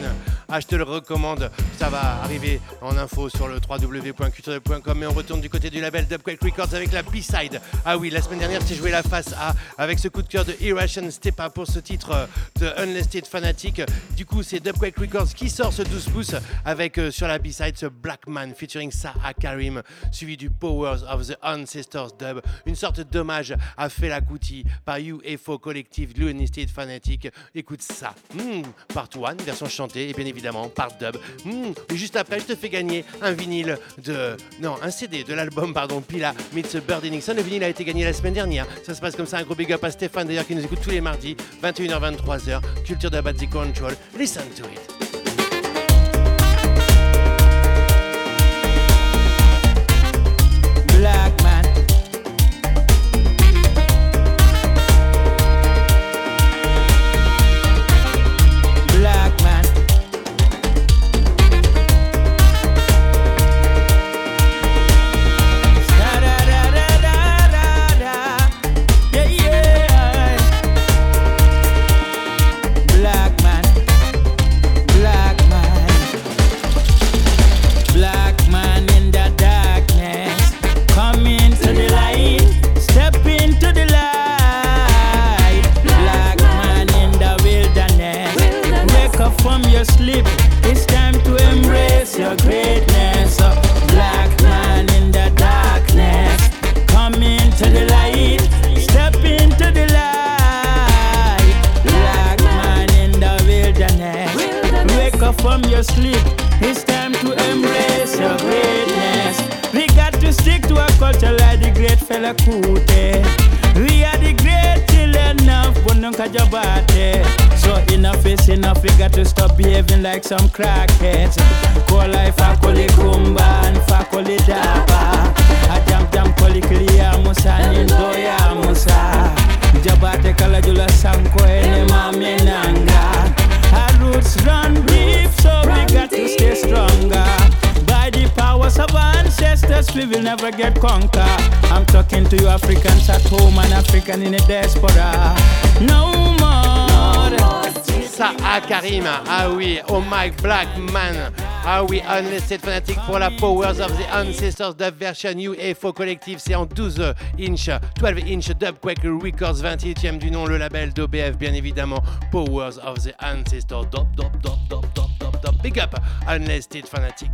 Ah, je te le recommande. Ça va arriver en info sur le www.culture.com. Et on retourne du côté du label Dubquake Records avec la B-side. Ah oui, la semaine dernière, j'ai joué la face A avec ce coup de cœur de Irration Step Up pour ce titre de Unlisted Fanatic. Du coup, c'est Dubquake Records qui sort ce 12 pouces avec euh, sur la B-side ce Black Man featuring Saha Karim, suivi du Powers of the Ancestors Dub. Une sorte d'hommage à Fela Kuti par UFO Collective, Unlisted Fanatic. Écoute ça. Hmm, part 1, version chantée et bien évidemment part dub. Hmm, et juste après, je te fais gagner un vinyle de. Non, un CD de l'album, pardon, Pila meets Birdie Nixon. Le vinyle a été gagné la semaine dernière. Ça se passe comme ça. Un gros big up à Stéphane d'ailleurs qui nous écoute tous les mardis, 21h, 23h. Culture de Bad Control. Listen to it. Got to stop behaving like some crackheads. Call life fakoli kumba and fakoli daba. A jam jam koli clear musa nindoya musa. Jabate kala jula sanko ene mami nanga. Our roots run deep, so we got to stay stronger. By the powers of ancestors, we will never get conquered. I'm talking to you Africans at home and African in the diaspora. No more. Saha Karim, ah oui, Oh My Black Man, ah oui, Unlisted Fanatic pour la Powers of the Ancestors Dub version UFO Collective, c'est en 12 inch, 12 inch Dubquake Records, 28e du nom, le label d'OBF bien évidemment, Powers of the Ancestors, dop, dop, dop, dop, dop, dop, dop, big up, Unlisted Fanatic.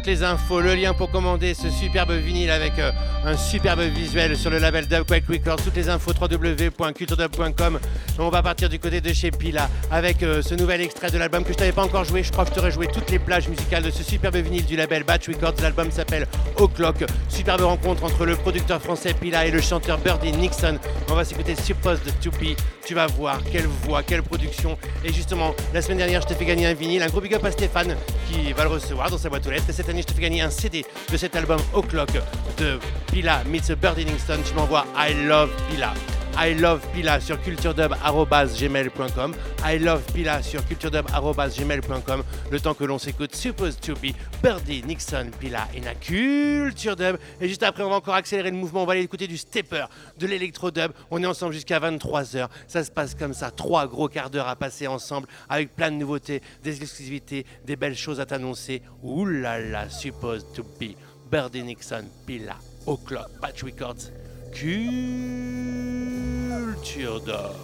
Toutes les infos, le lien pour commander ce superbe vinyle avec euh, un superbe visuel sur le label Dubquake Records. Toutes les infos www.culturedub.com. On va partir du côté de chez Pila avec euh, ce nouvel extrait de l'album que je t'avais pas encore joué. Je crois que je t'aurais joué toutes les plages musicales de ce superbe vinyle du label Batch Records. L'album s'appelle O'Clock. Superbe rencontre entre le producteur français Pila et le chanteur Birdie Nixon. On va s'écouter Supposed to Be. Tu vas voir quelle voix, quelle production. Et justement, la semaine dernière, je t'ai fait gagner un vinyle. Un gros big up à Stéphane qui va le recevoir dans sa boîte aux lettres. Et cette année, je te fais gagner un CD de cet album O'Clock de Pila meets Birdie Nixon. Tu m'envoies I Love Pila. I love Pila sur culturedub.gmail.com. I love Pila sur culturedub.gmail.com. Le temps que l'on s'écoute Supposed to be Birdie Nixon Pila in a Culture Dub. Et juste après, on va encore accélérer le mouvement. On va aller écouter du stepper, de l'électro dub. On est ensemble jusqu'à 23h. Ça se passe comme ça. Trois gros quarts d'heure à passer ensemble avec plein de nouveautés, des exclusivités, des belles choses à t'annoncer. Ouh là, Supposed to be Birdie Nixon Pila O'Clock Patch Records. Culture d'or.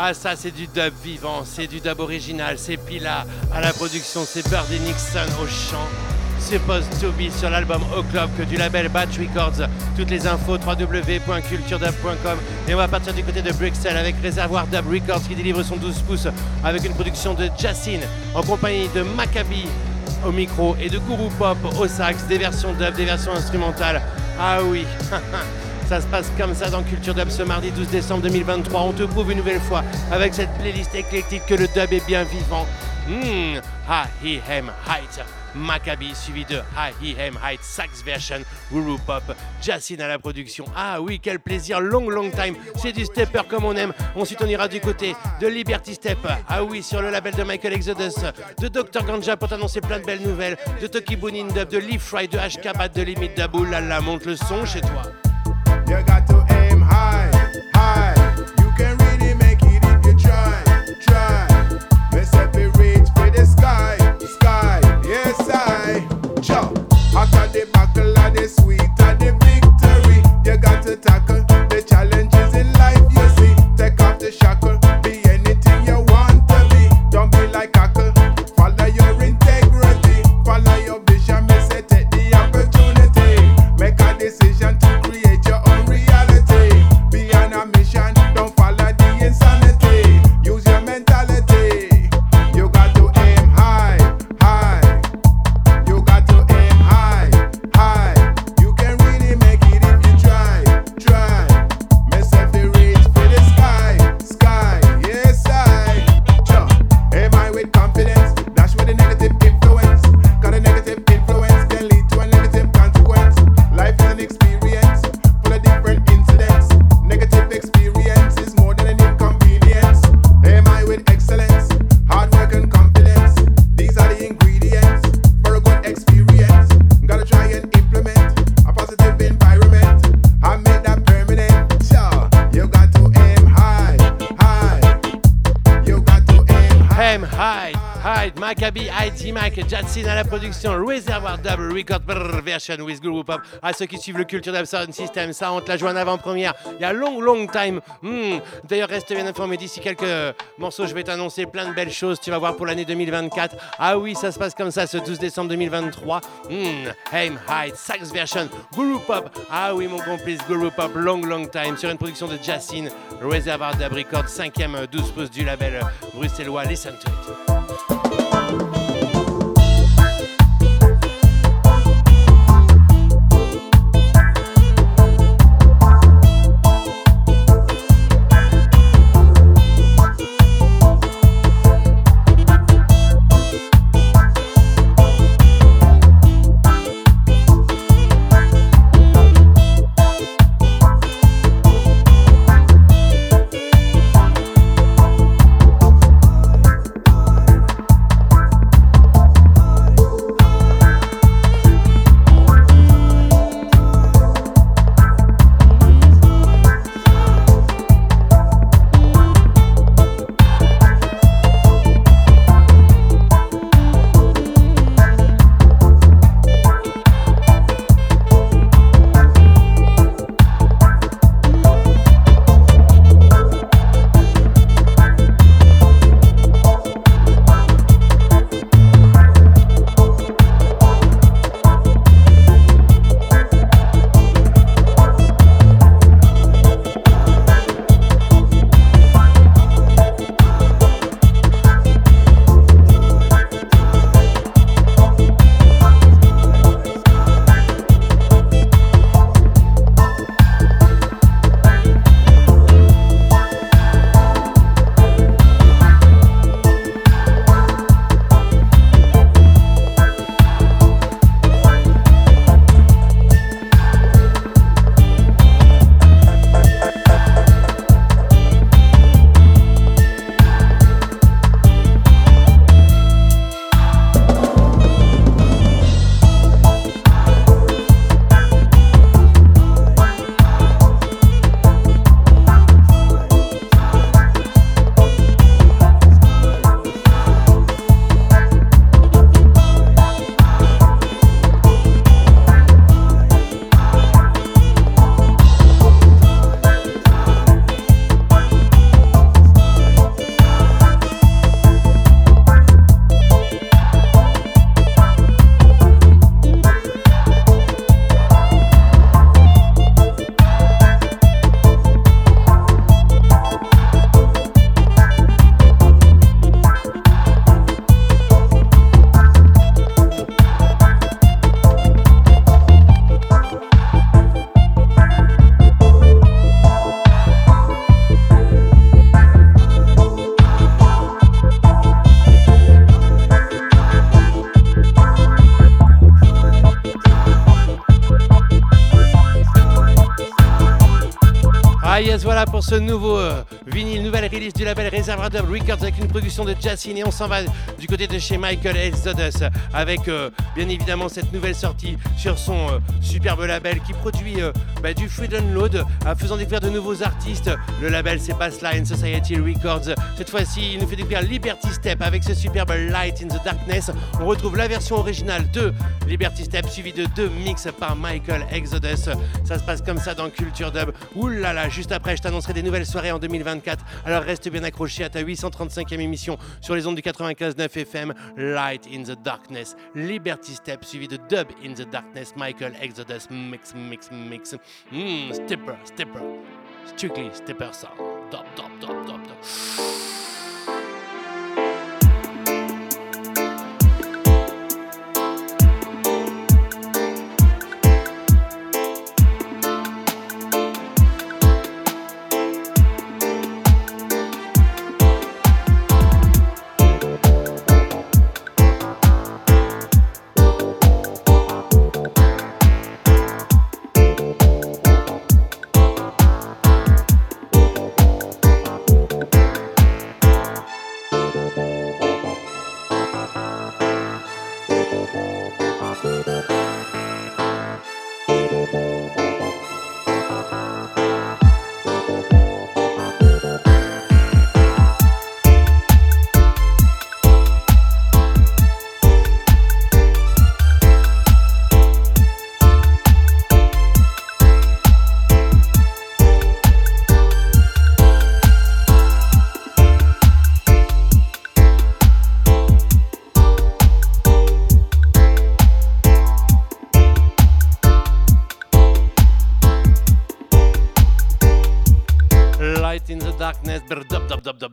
Ah ça c'est du dub vivant, c'est du dub original, c'est Pila à la production, c'est Birdie Nixon au chant. C'est to Be sur l'album O'Clock du label Batch Records. Toutes les infos www.culturedub.com et on va partir du côté de Bruxelles avec Réservoir Dub Records qui délivre son 12 pouces avec une production de Jacine en compagnie de Maccabi au micro et de Guru Pop au sax, des versions dub, des versions instrumentales. Ah oui, ça se passe comme ça dans Culture Dub ce mardi 12 décembre 2023. On te prouve une nouvelle fois avec cette playlist éclectique que le dub est bien vivant. Ha, hi, hem, height. Maccabi, suivi de High Hem Height Sax Version, Guru Pop, Jacine à la production. Ah oui, quel plaisir, long long time, c'est du stepper comme on aime. Ensuite on ira du côté de Liberty Step, ah oui, sur le label de Michael Exodus, de Dr Ganja pour t'annoncer plein de belles nouvelles, de Toki Boonin Dub, de Leaf Fry, de HK de Limit là là, monte le son chez toi. You got to aim high, high. You can really make it if you try, try. Me say we reach for the sky, sky. Yes I jump. After the buckle of the sweet of the victory, you got to tackle the challenges in life. You see, take off the shackle, Jatsin à la production, Reservoir Double Record Version with Guru Pop. À ceux qui suivent le Culture Dub Sound System, ça on te la joue en avant-première. Il y a long, long time. Hmm. D'ailleurs, reste bien informé. D'ici quelques morceaux, je vais t'annoncer plein de belles choses. Tu vas voir pour l'année 2024. Ah oui, ça se passe comme ça ce 12 décembre 2023. Hmm. Hem, Hyde, Sax Version, Guru Pop. Ah oui, mon complice Guru Pop, long, long time. Sur une production de Jacin, Reservoir Dub Record, 5ème 12 pouces du label bruxellois. Listen to it. Voilà pour ce nouveau euh, vinyle, nouvelle release du label Reservoir Dub Records avec une production de Jacine et on s'en va du côté de chez Michael Exodus avec euh, bien évidemment cette nouvelle sortie sur son euh, superbe label qui produit bah, du free download en faisant découvrir de nouveaux artistes. Le label c'est Bassline Society Records. Cette fois-ci, il nous fait découvrir Liberty Step avec ce superbe Light in the Darkness. On retrouve la version originale de Liberty Step suivie de deux mix par Michael Exodus. Ça se passe comme ça dans Culture Dub. Ouh là là, juste après, je t'annoncerai des nouvelles soirées en 2024. Alors reste bien accroché à ta 835e émission sur les ondes du 95.9 FM. Light in the Darkness, Liberty Step suivi de Dub in the Darkness, Michael Exodus, mix, mix, mix. Hmm, stepper, stepper, strictly stepper sound. Dub, dub, dub, dub, dub.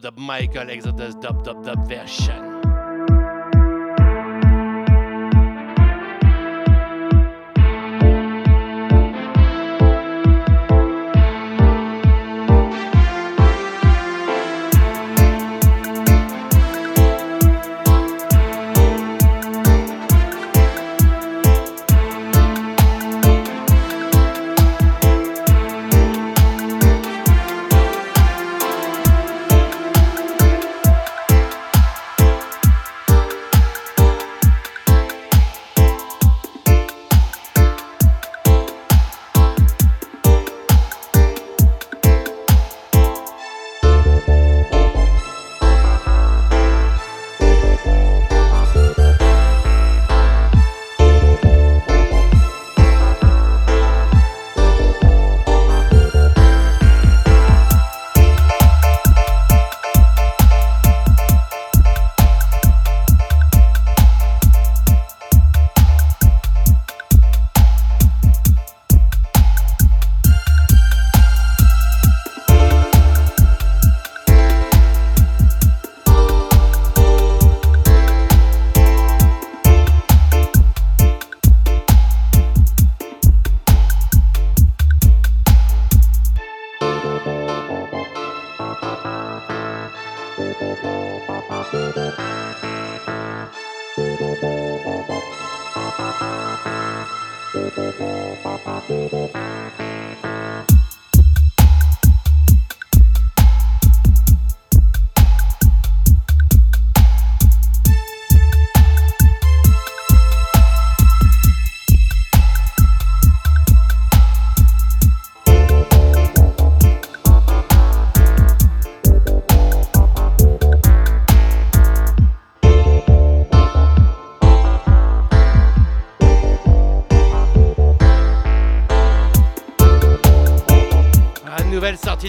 Dub, Michael Exodus, dub, dub, dub version.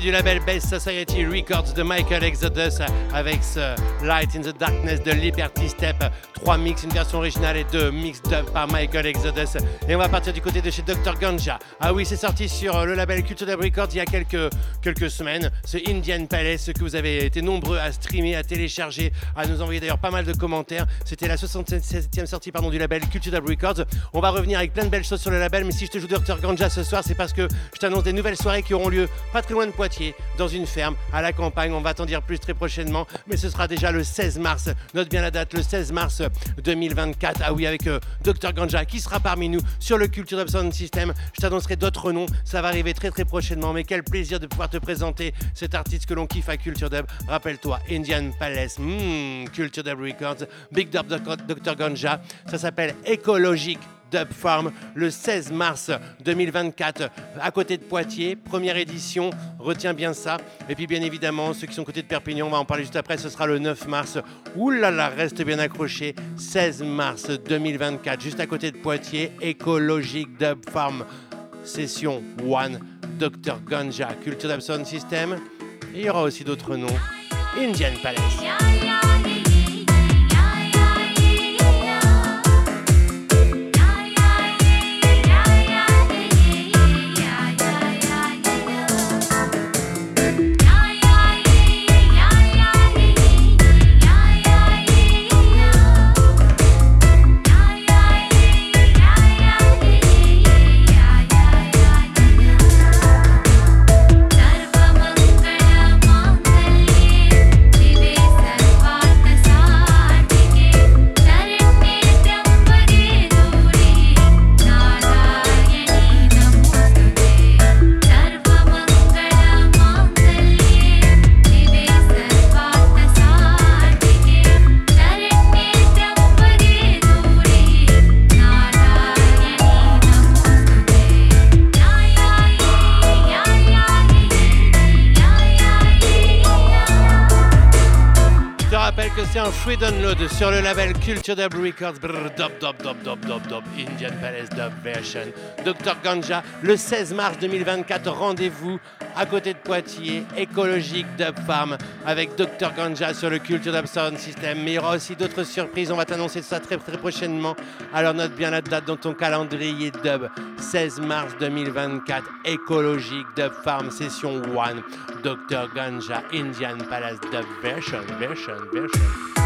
Du label Best Society Records de Michael Exodus avec ce Light in the Darkness de Liberty Step. Trois mix, une version originale et deux mix dub par Michael Exodus. Et on va partir du côté de chez Dr. Ganja. Ah oui, c'est sorti sur le label Culture Dub Records il y a quelques, quelques semaines. Ce Indian Palace que vous avez été nombreux à streamer, à télécharger, à nous envoyer d'ailleurs pas mal de commentaires. C'était la 67e sortie pardon, du label Culture Dub Records. On va revenir avec plein de belles choses sur le label, mais si je te joue Dr. Ganja ce soir, c'est parce que je t'annonce des nouvelles soirées qui auront lieu pas très loin de Poitiers, dans une ferme, à la campagne. On va t'en dire plus très prochainement, mais ce sera déjà le 16 mars. Note bien la date, le 16 mars 2024. Ah oui, avec euh, Dr Ganja qui sera parmi nous sur le Culture Dub Sound System. Je t'annoncerai d'autres noms, ça va arriver très très prochainement. Mais quel plaisir de pouvoir te présenter cet artiste que l'on kiffe à Culture Dub. Rappelle-toi, Indian Palace, hmm, Culture Dub Records, Big Dub Dr Ganja. Ça s'appelle Écologique Dub Farm le 16 mars 2024 à côté de Poitiers, première édition, retiens bien ça. Et puis bien évidemment, ceux qui sont côté de Perpignan, on va en parler juste après, ce sera le 9 mars. Là, reste bien accroché, 16 mars 2024, juste à côté de Poitiers, écologique Dub Farm, session 1, Dr Ganja, Culture Dub Sound System. Il y aura aussi d'autres noms, Indian Palace. Sur le label Culture Dub Records. Brr, dub, dub, dub, dub, dub, dub, Indian Palace Dub Version. Dr Ganja, le 16 mars 2024, rendez-vous à côté de Poitiers, écologique Dub Farm, avec Dr Ganja sur le Culture Dub Sound System. Mais il y aura aussi d'autres surprises, on va t'annoncer ça très très prochainement. Alors note bien la date dans ton calendrier dub. 16 mars 2024, écologique Dub Farm, session 1. Dr Ganja, Indian Palace Dub Version, version, version.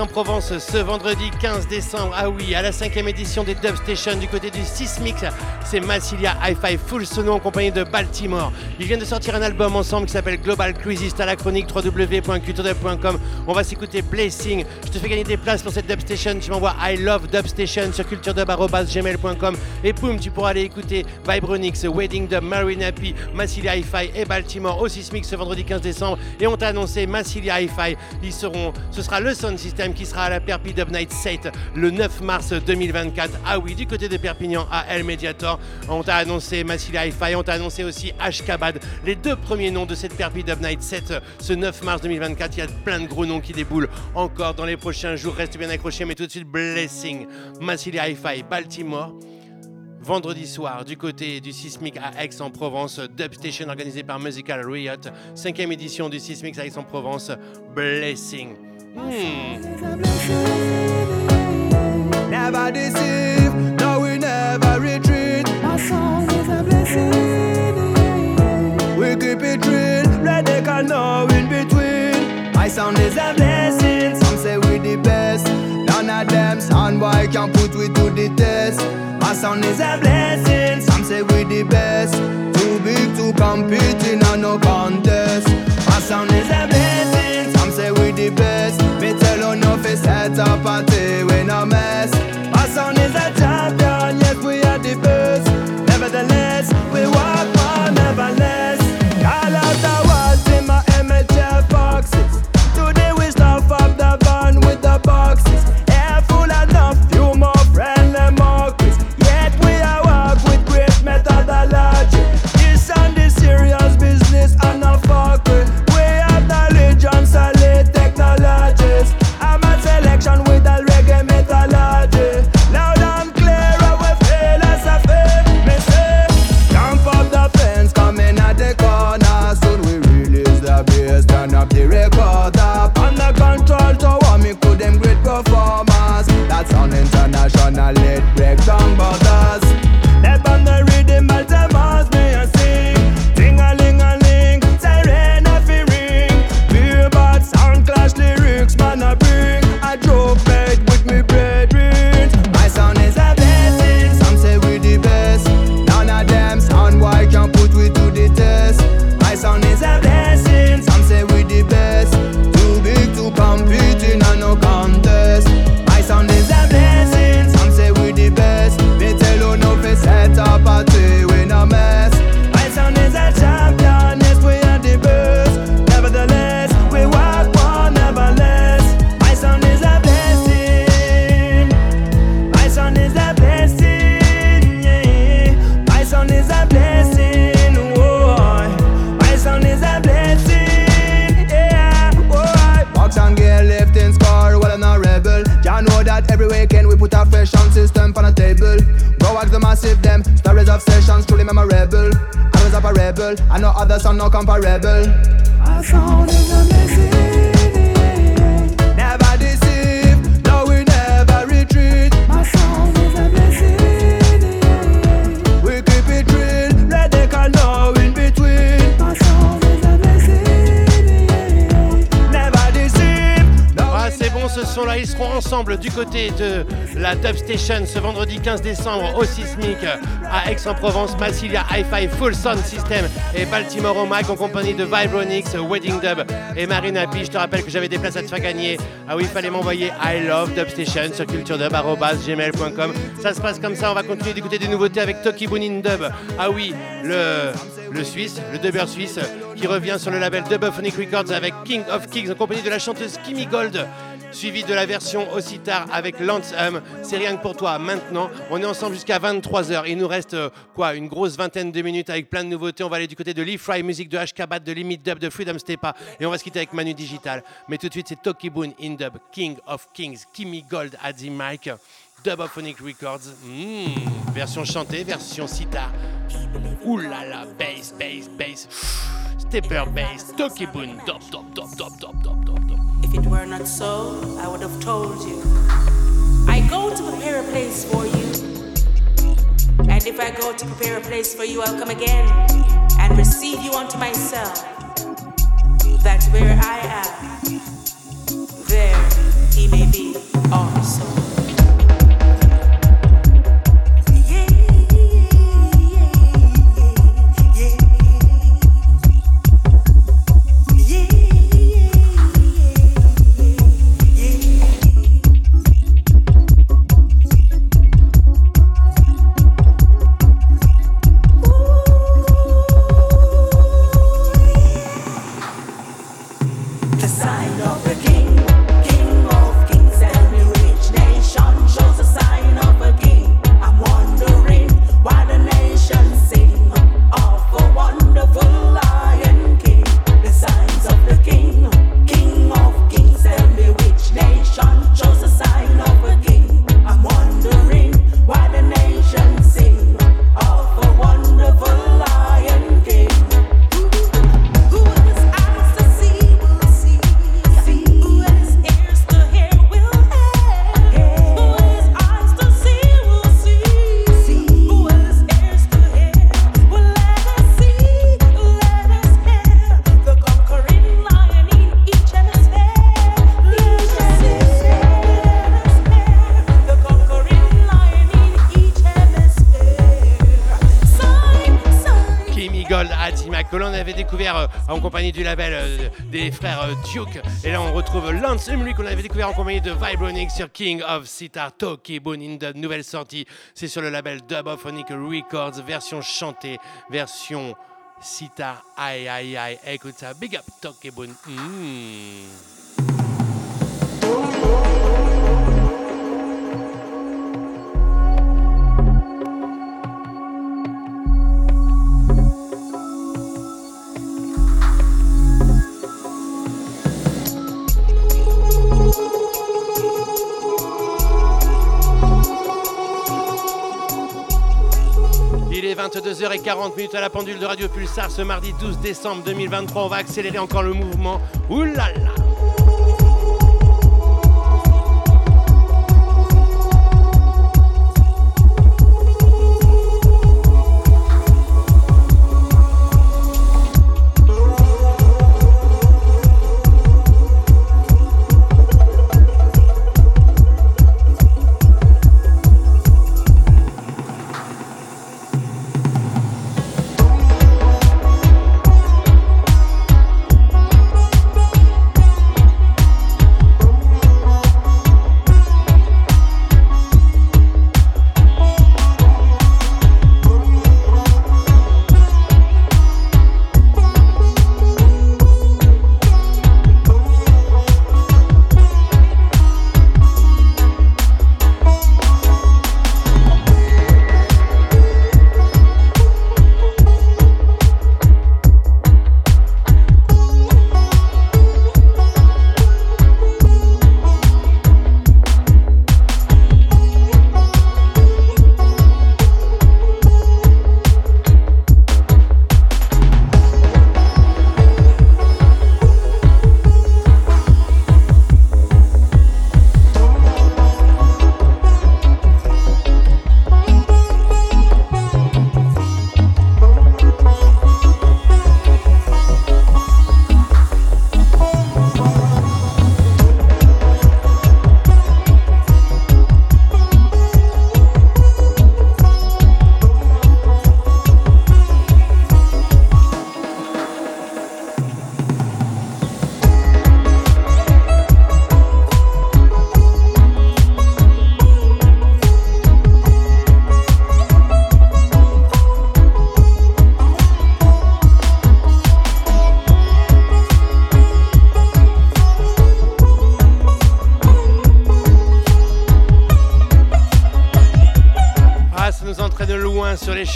Aix-en-Provence ce vendredi 15 décembre. Ah oui, à la cinquième édition des Dub Station du côté du Sismic. C'est Massilia Hi-Fi Full Sono en compagnie de Baltimore. Ils viennent de sortir un album ensemble qui s'appelle Global Cruisist à la chronique www.culturedub.com. On va s'écouter Blessing. Je te fais gagner des places pour cette Dub Station. Tu m'envoies I love Dub Station sur culturedub.gmail.com et poum, tu pourras aller écouter Vibronix, Wedding Dub, Marine Happy, Massilia Hi-Fi et Baltimore au Sismic ce vendredi 15 décembre. Et on t'a annoncé Massilia Hi-Fi. Ils seront, ce sera le Sound System qui sera à la Perpi Dub Night 7 le 9 mars 2024. Ah oui, du côté de Perpignan à El Mediator. On t'a annoncé Massilia Hi-Fi, on t'a annoncé aussi Ashkabad. Les deux premiers noms de cette Perpi Dub Night 7 ce 9 mars 2024. Il y a plein de gros noms qui déboulent encore dans les prochains jours. Reste bien accroché, mais tout de suite Blessing, Massilia Hi-Fi, Baltimore. vendredi soir du côté du Sismic à Aix-en-Provence, Dub Station organisé par Musical Riot, cinquième édition du Sismic à Aix-en-Provence, Blessing. Hmm. Never deceive, no we never retreat. Song is a blessing. We keep it real, let they can know in between. My sound is a blessing. Some say we the best. None of them sound boy can put we to the test. My sound is a blessing. Some say we the best. Too big to compete in a no contest. My sound is a blessing. We the best. Me tell you no fi set up a party we no mess. My sound is a champion. Sessions a rebel. I was up a rebel. I know others are no comparable. My sound is a son-là, ils seront ensemble du côté de la Dub Station ce vendredi 15 décembre au Sismic à Aix-en-Provence, Massilia Hi-Fi Full Sound System et Baltimore au Mac en compagnie de Vibronix, Wedding Dub et Marina P. Je te rappelle que j'avais des places à te faire gagner. Ah oui, il fallait m'envoyer I love Dub Station sur culturedub.gmail.com. Ça se passe comme ça, on va continuer d'écouter des nouveautés avec Toki Boonin Dub. Ah oui, le, le Suisse, le dubber suisse qui revient sur le label Dubophonic Records avec King of Kings en compagnie de la chanteuse Kimmy Gold suivi de la version aussi tard avec Lance Hum. C'est rien que pour toi. Maintenant, on est ensemble jusqu'à 23h. Il nous reste euh, quoi Une grosse vingtaine de minutes avec plein de nouveautés. On va aller du côté de Lee Fry, musique de HK de Limit Dub, de Freedom Stepa. Et on va se quitter avec Manu Digital. Mais tout de suite, c'est Toki Boon in Dub, King of Kings, Kimmy Gold the mic. Dubophonic Records, Hmm, version chantée, version sitar. Là, bass, bass, bass, stepper bass, Toki Boon, dop, dop, dop, dop, dop, dop, dop, dop. If it were not so, I would have told you. I go to prepare a place for you. And if I go to prepare a place for you, I'll come again and receive you unto myself. That where I am, there he may be also. En compagnie du label euh, des frères euh, Duke. Et là, on retrouve Lance Emery qu'on avait découvert en compagnie de Vibronic sur King of Sitar Toki Bone in the nouvelle sortie. C'est sur le label Dubophonic Records, version chantée, version Sitar. Aïe aïe aïe, écoute ça, big up Toki Bone. 22h40 à la pendule de Radio Pulsar ce mardi 12 décembre 2023. On va accélérer encore le mouvement. Là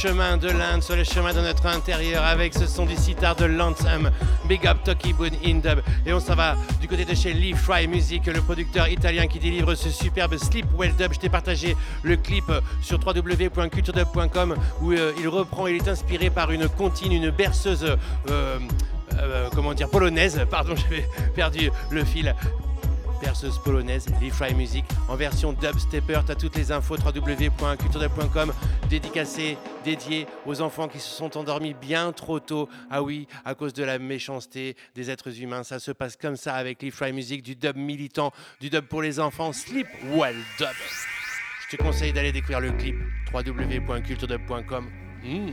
chemins de l'Inde, sur les chemins de notre intérieur, avec ce son du sitar de Lansam, Big Up Toki Boon Indub. Et on s'en va du côté de chez Lee Fry Music, le producteur italien qui délivre ce superbe Sleep Well Dub. Je t'ai partagé le clip sur www.culturedub.com où euh, il reprend, il est inspiré par une comptine, une berceuse. euh, euh, comment dire, polonaise, pardon, j'avais perdu le fil berceuse polonaise, Lee Fry Music, en version dubstepper. T'as toutes les infos www.culturedub.com, dédicacé, dédié aux enfants qui se sont endormis bien trop tôt. Ah oui, à cause de la méchanceté des êtres humains. Ça se passe comme ça avec Lee Fry Music, du dub militant, du dub pour les enfants. Sleep Well Dub. Je te conseille d'aller découvrir le clip www.culturedub.com. Hmm.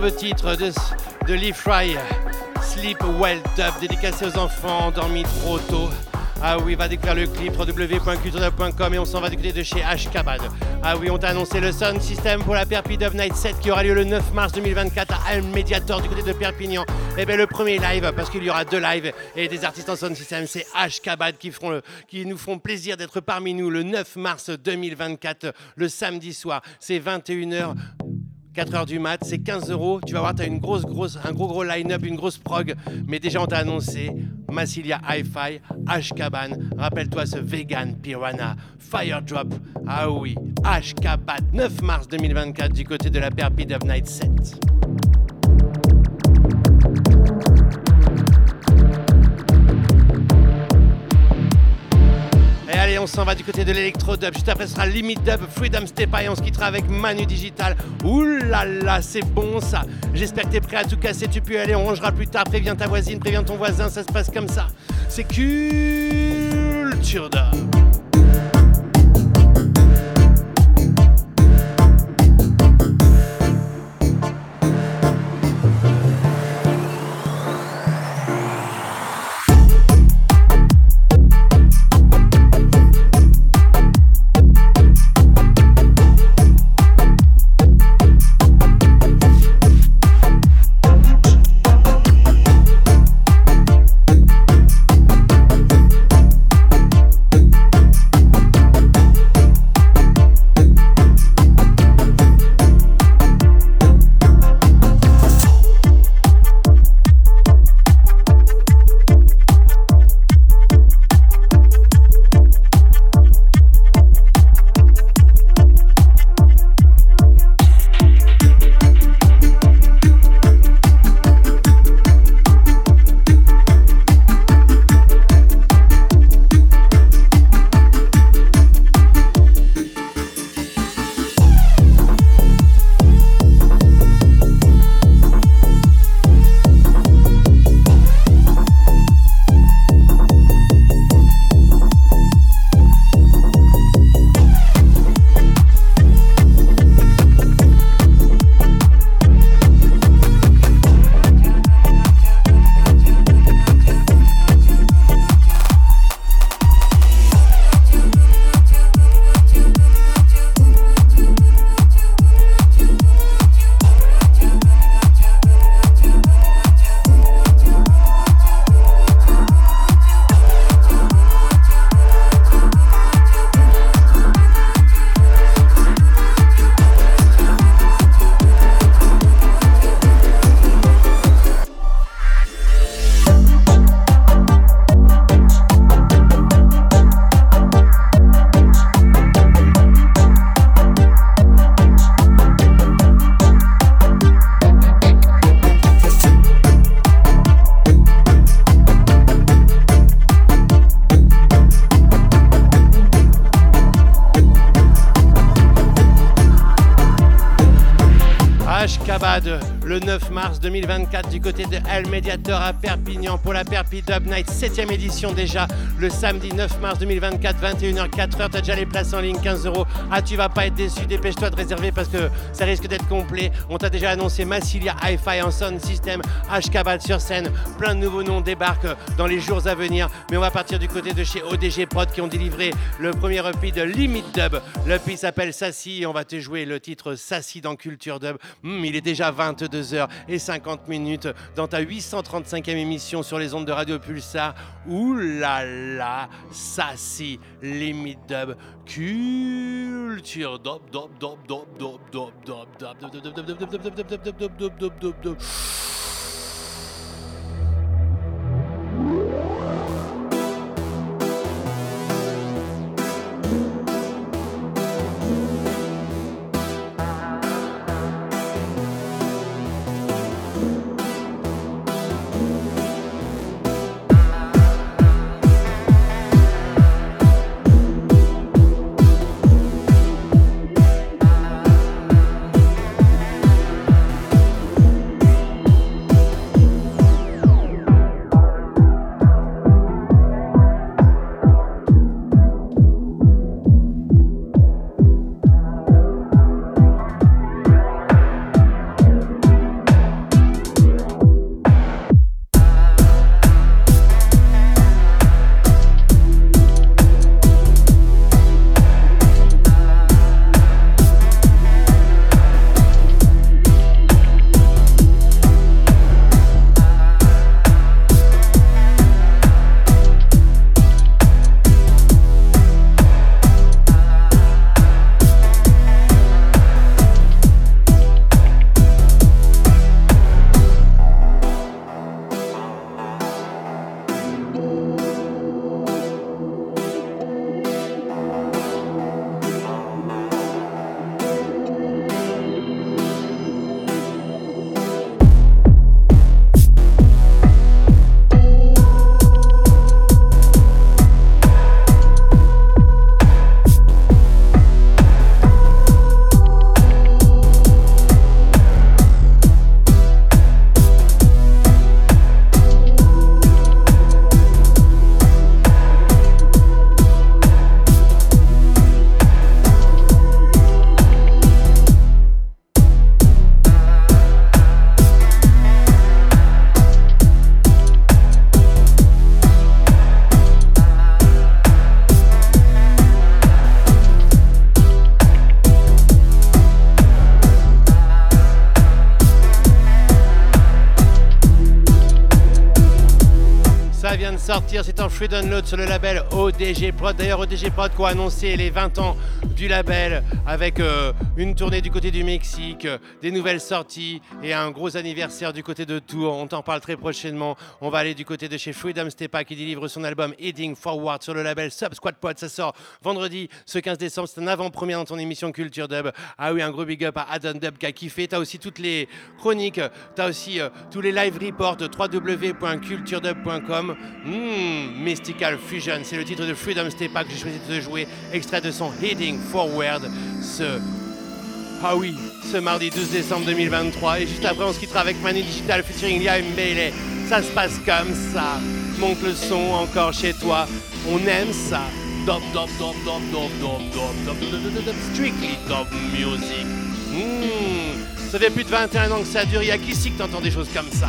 Superbe titre de, de Lee Fry, Sleep Well Dub, dédicacé aux enfants endormis trop tôt. Ah oui, va découvrir le clip www.culturedub.com et on s'en va du côté de chez Ashkabad. Ah oui, on t'a annoncé le Sound System pour la Perpi Dub Night 7 qui aura lieu le 9 mars 2024 à Alm Mediator du côté de Perpignan. Et bien le premier live, parce qu'il y aura deux lives et des artistes en Sound System, c'est Ashkabad qui, qui nous feront plaisir d'être parmi nous le 9 mars 2024, le samedi soir. C'est 21h. 4 heures du mat, c'est 15 euros. Tu vas voir, tu as une grosse, grosse, un gros, gros line-up, une grosse prog. Mais déjà, on t'a annoncé Massilia Hi-Fi, Ashkaban. Rappelle-toi ce vegan piranha, Fire Drop. Ah oui, Ashkaban, 9 mars 2024, du côté de la Perpid of Night 7. Allez, on s'en va du côté de l'électro-dub. Juste après, ce sera Limit Dub, Freedom Step et on se quittera avec Manu Digital. Là, c'est bon ça. J'espère que t'es prêt à tout casser. Tu peux aller, on rangera plus tard. Préviens ta voisine, préviens ton voisin, ça se passe comme ça. C'est culture dub. 2024 du côté de El Mediator à Perpignan pour la Dub Night 7ème édition déjà le samedi 9 mars 2024 21h 4h t'as déjà les places en ligne 15 euros. Ah tu vas pas être déçu dépêche-toi de réserver parce que ça risque d'être complet. On t'a déjà annoncé Massilia Hi-Fi en sound system Ashkabad sur scène. Plein de nouveaux noms débarquent dans les jours à venir. Mais on va partir du côté de chez ODG Prod qui ont délivré le premier EP de Limit Dub. Le EP s'appelle Sassy on va te jouer le titre Sassy dans Culture Dub. Hmm, il est déjà 22h et 50 minutes dans ta 835e émission sur les ondes de Radio Pulsar. Ouh là là, Sassy, Limit Dub, Culture Dub, Dub, Dub, Dub, Dub, Dub, Dub, Dub, Dub, Dub, Dub, c'est en free download sur le label ODG Prod. D'ailleurs, ODG Prod qui a annoncé les 20 ans du label avec euh, une tournée du côté du Mexique, euh, des nouvelles sorties et un gros anniversaire du côté de Tours. On t'en parle très prochainement. On va aller du côté de chez Freedom Stepa qui délivre son album Heading Forward sur le label Sub Squad Pod. Ça sort vendredi ce 15 décembre. C'est un avant-première dans ton émission Culture Dub. Ah oui, un gros big up à Adam Dub qui a kiffé. T'as aussi toutes les chroniques, t'as aussi euh, tous les live reports www.culturedub.com. Hmm, Mystical Fusion, c'est le titre de Freedom Stepa que j'ai choisi de jouer. Extrait de son Heading Forward. Ce ah oui, ce mardi 12 décembre 2023. Et juste après, on se quittera avec Manu Digital featuring Liam Bailey. Ça se passe comme ça. Monte le son encore chez toi. On aime ça. Strictly dop music. Hmm, Ça fait plus de 21 ans que ça dure. Il y a qu'ici que t'entends des choses comme ça.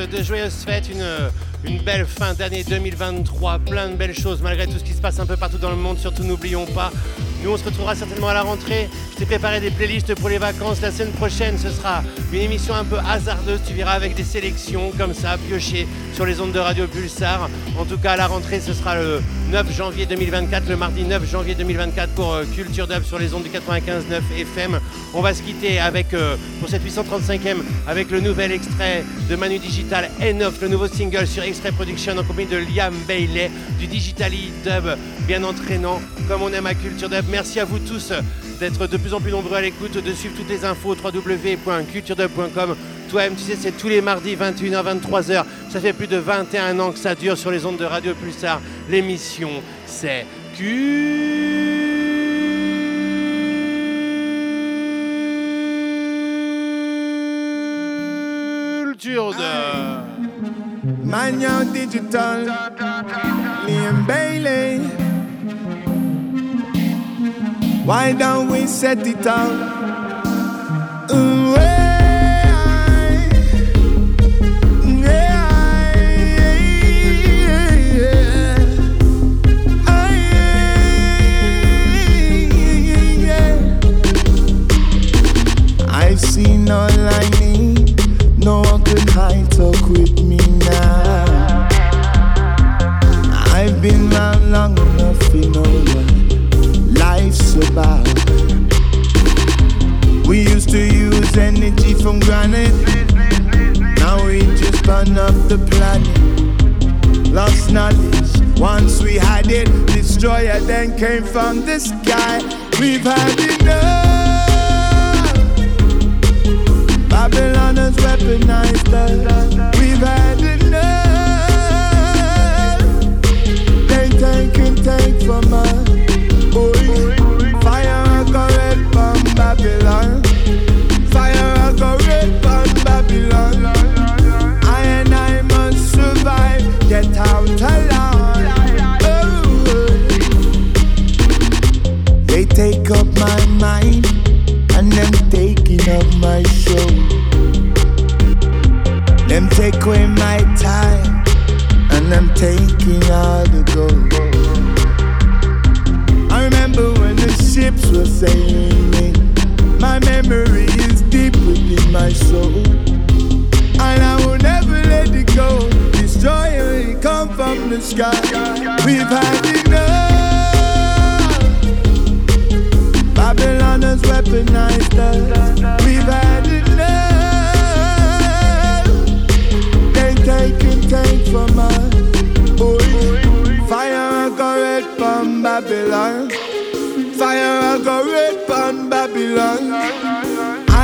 De joyeuses fêtes, une, une belle fin d'année 2023, plein de belles choses malgré tout ce qui se passe un peu partout dans le monde. Surtout, n'oublions pas, nous on se retrouvera certainement à la rentrée. Je t'ai préparé des playlists pour les vacances. La semaine prochaine, ce sera une émission un peu hasardeuse. Tu verras avec des sélections comme ça, piochées sur les ondes de Radio Pulsar. En tout cas, à la rentrée, ce sera le 9 janvier 2024, le mardi 9 janvier 2024 pour euh, Culture Dub sur les ondes du 95.9 FM. On va se quitter avec, euh, pour cette 835e, avec le nouvel extrait de Manu Digital N9, le nouveau single sur Extrait Production en compagnie de Liam Bailey, du Digitally Dub, bien entraînant, comme on aime à Culture Dub. Merci à vous tous d'être de plus en plus nombreux à l'écoute, de suivre toutes les infos www.culturedub.com. Toi-même, tu sais, c'est tous les mardis 21h, 23h. Ça fait plus de 21 ans que ça dure sur les ondes de Radio Pulsar. L'émission, c'est Culture Dub. Digital, Liam Bailey. Why don't we set it up? I've seen all I need. No one talk with me now. I've been around long enough about. We used to use energy from granite. Now we just burn up the planet. Lost knowledge. Once we had it, destroyer then came from the sky. We've had enough. Babylon has weaponized us. We've had enough. They take and take from us. Take away my time and I'm taking all the gold. I remember when the ships were sailing. My memory is deep within my soul. And I will never let it go. Destroyer, it come from the sky. We've had enough. Babylon has weaponized us. for man. Oh, fire a go red pan Babylon. Fire a go red pan Babylon.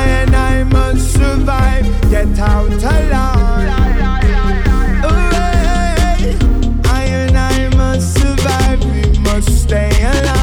I and I must survive. Get out alive. I and I must survive. We must stay alive.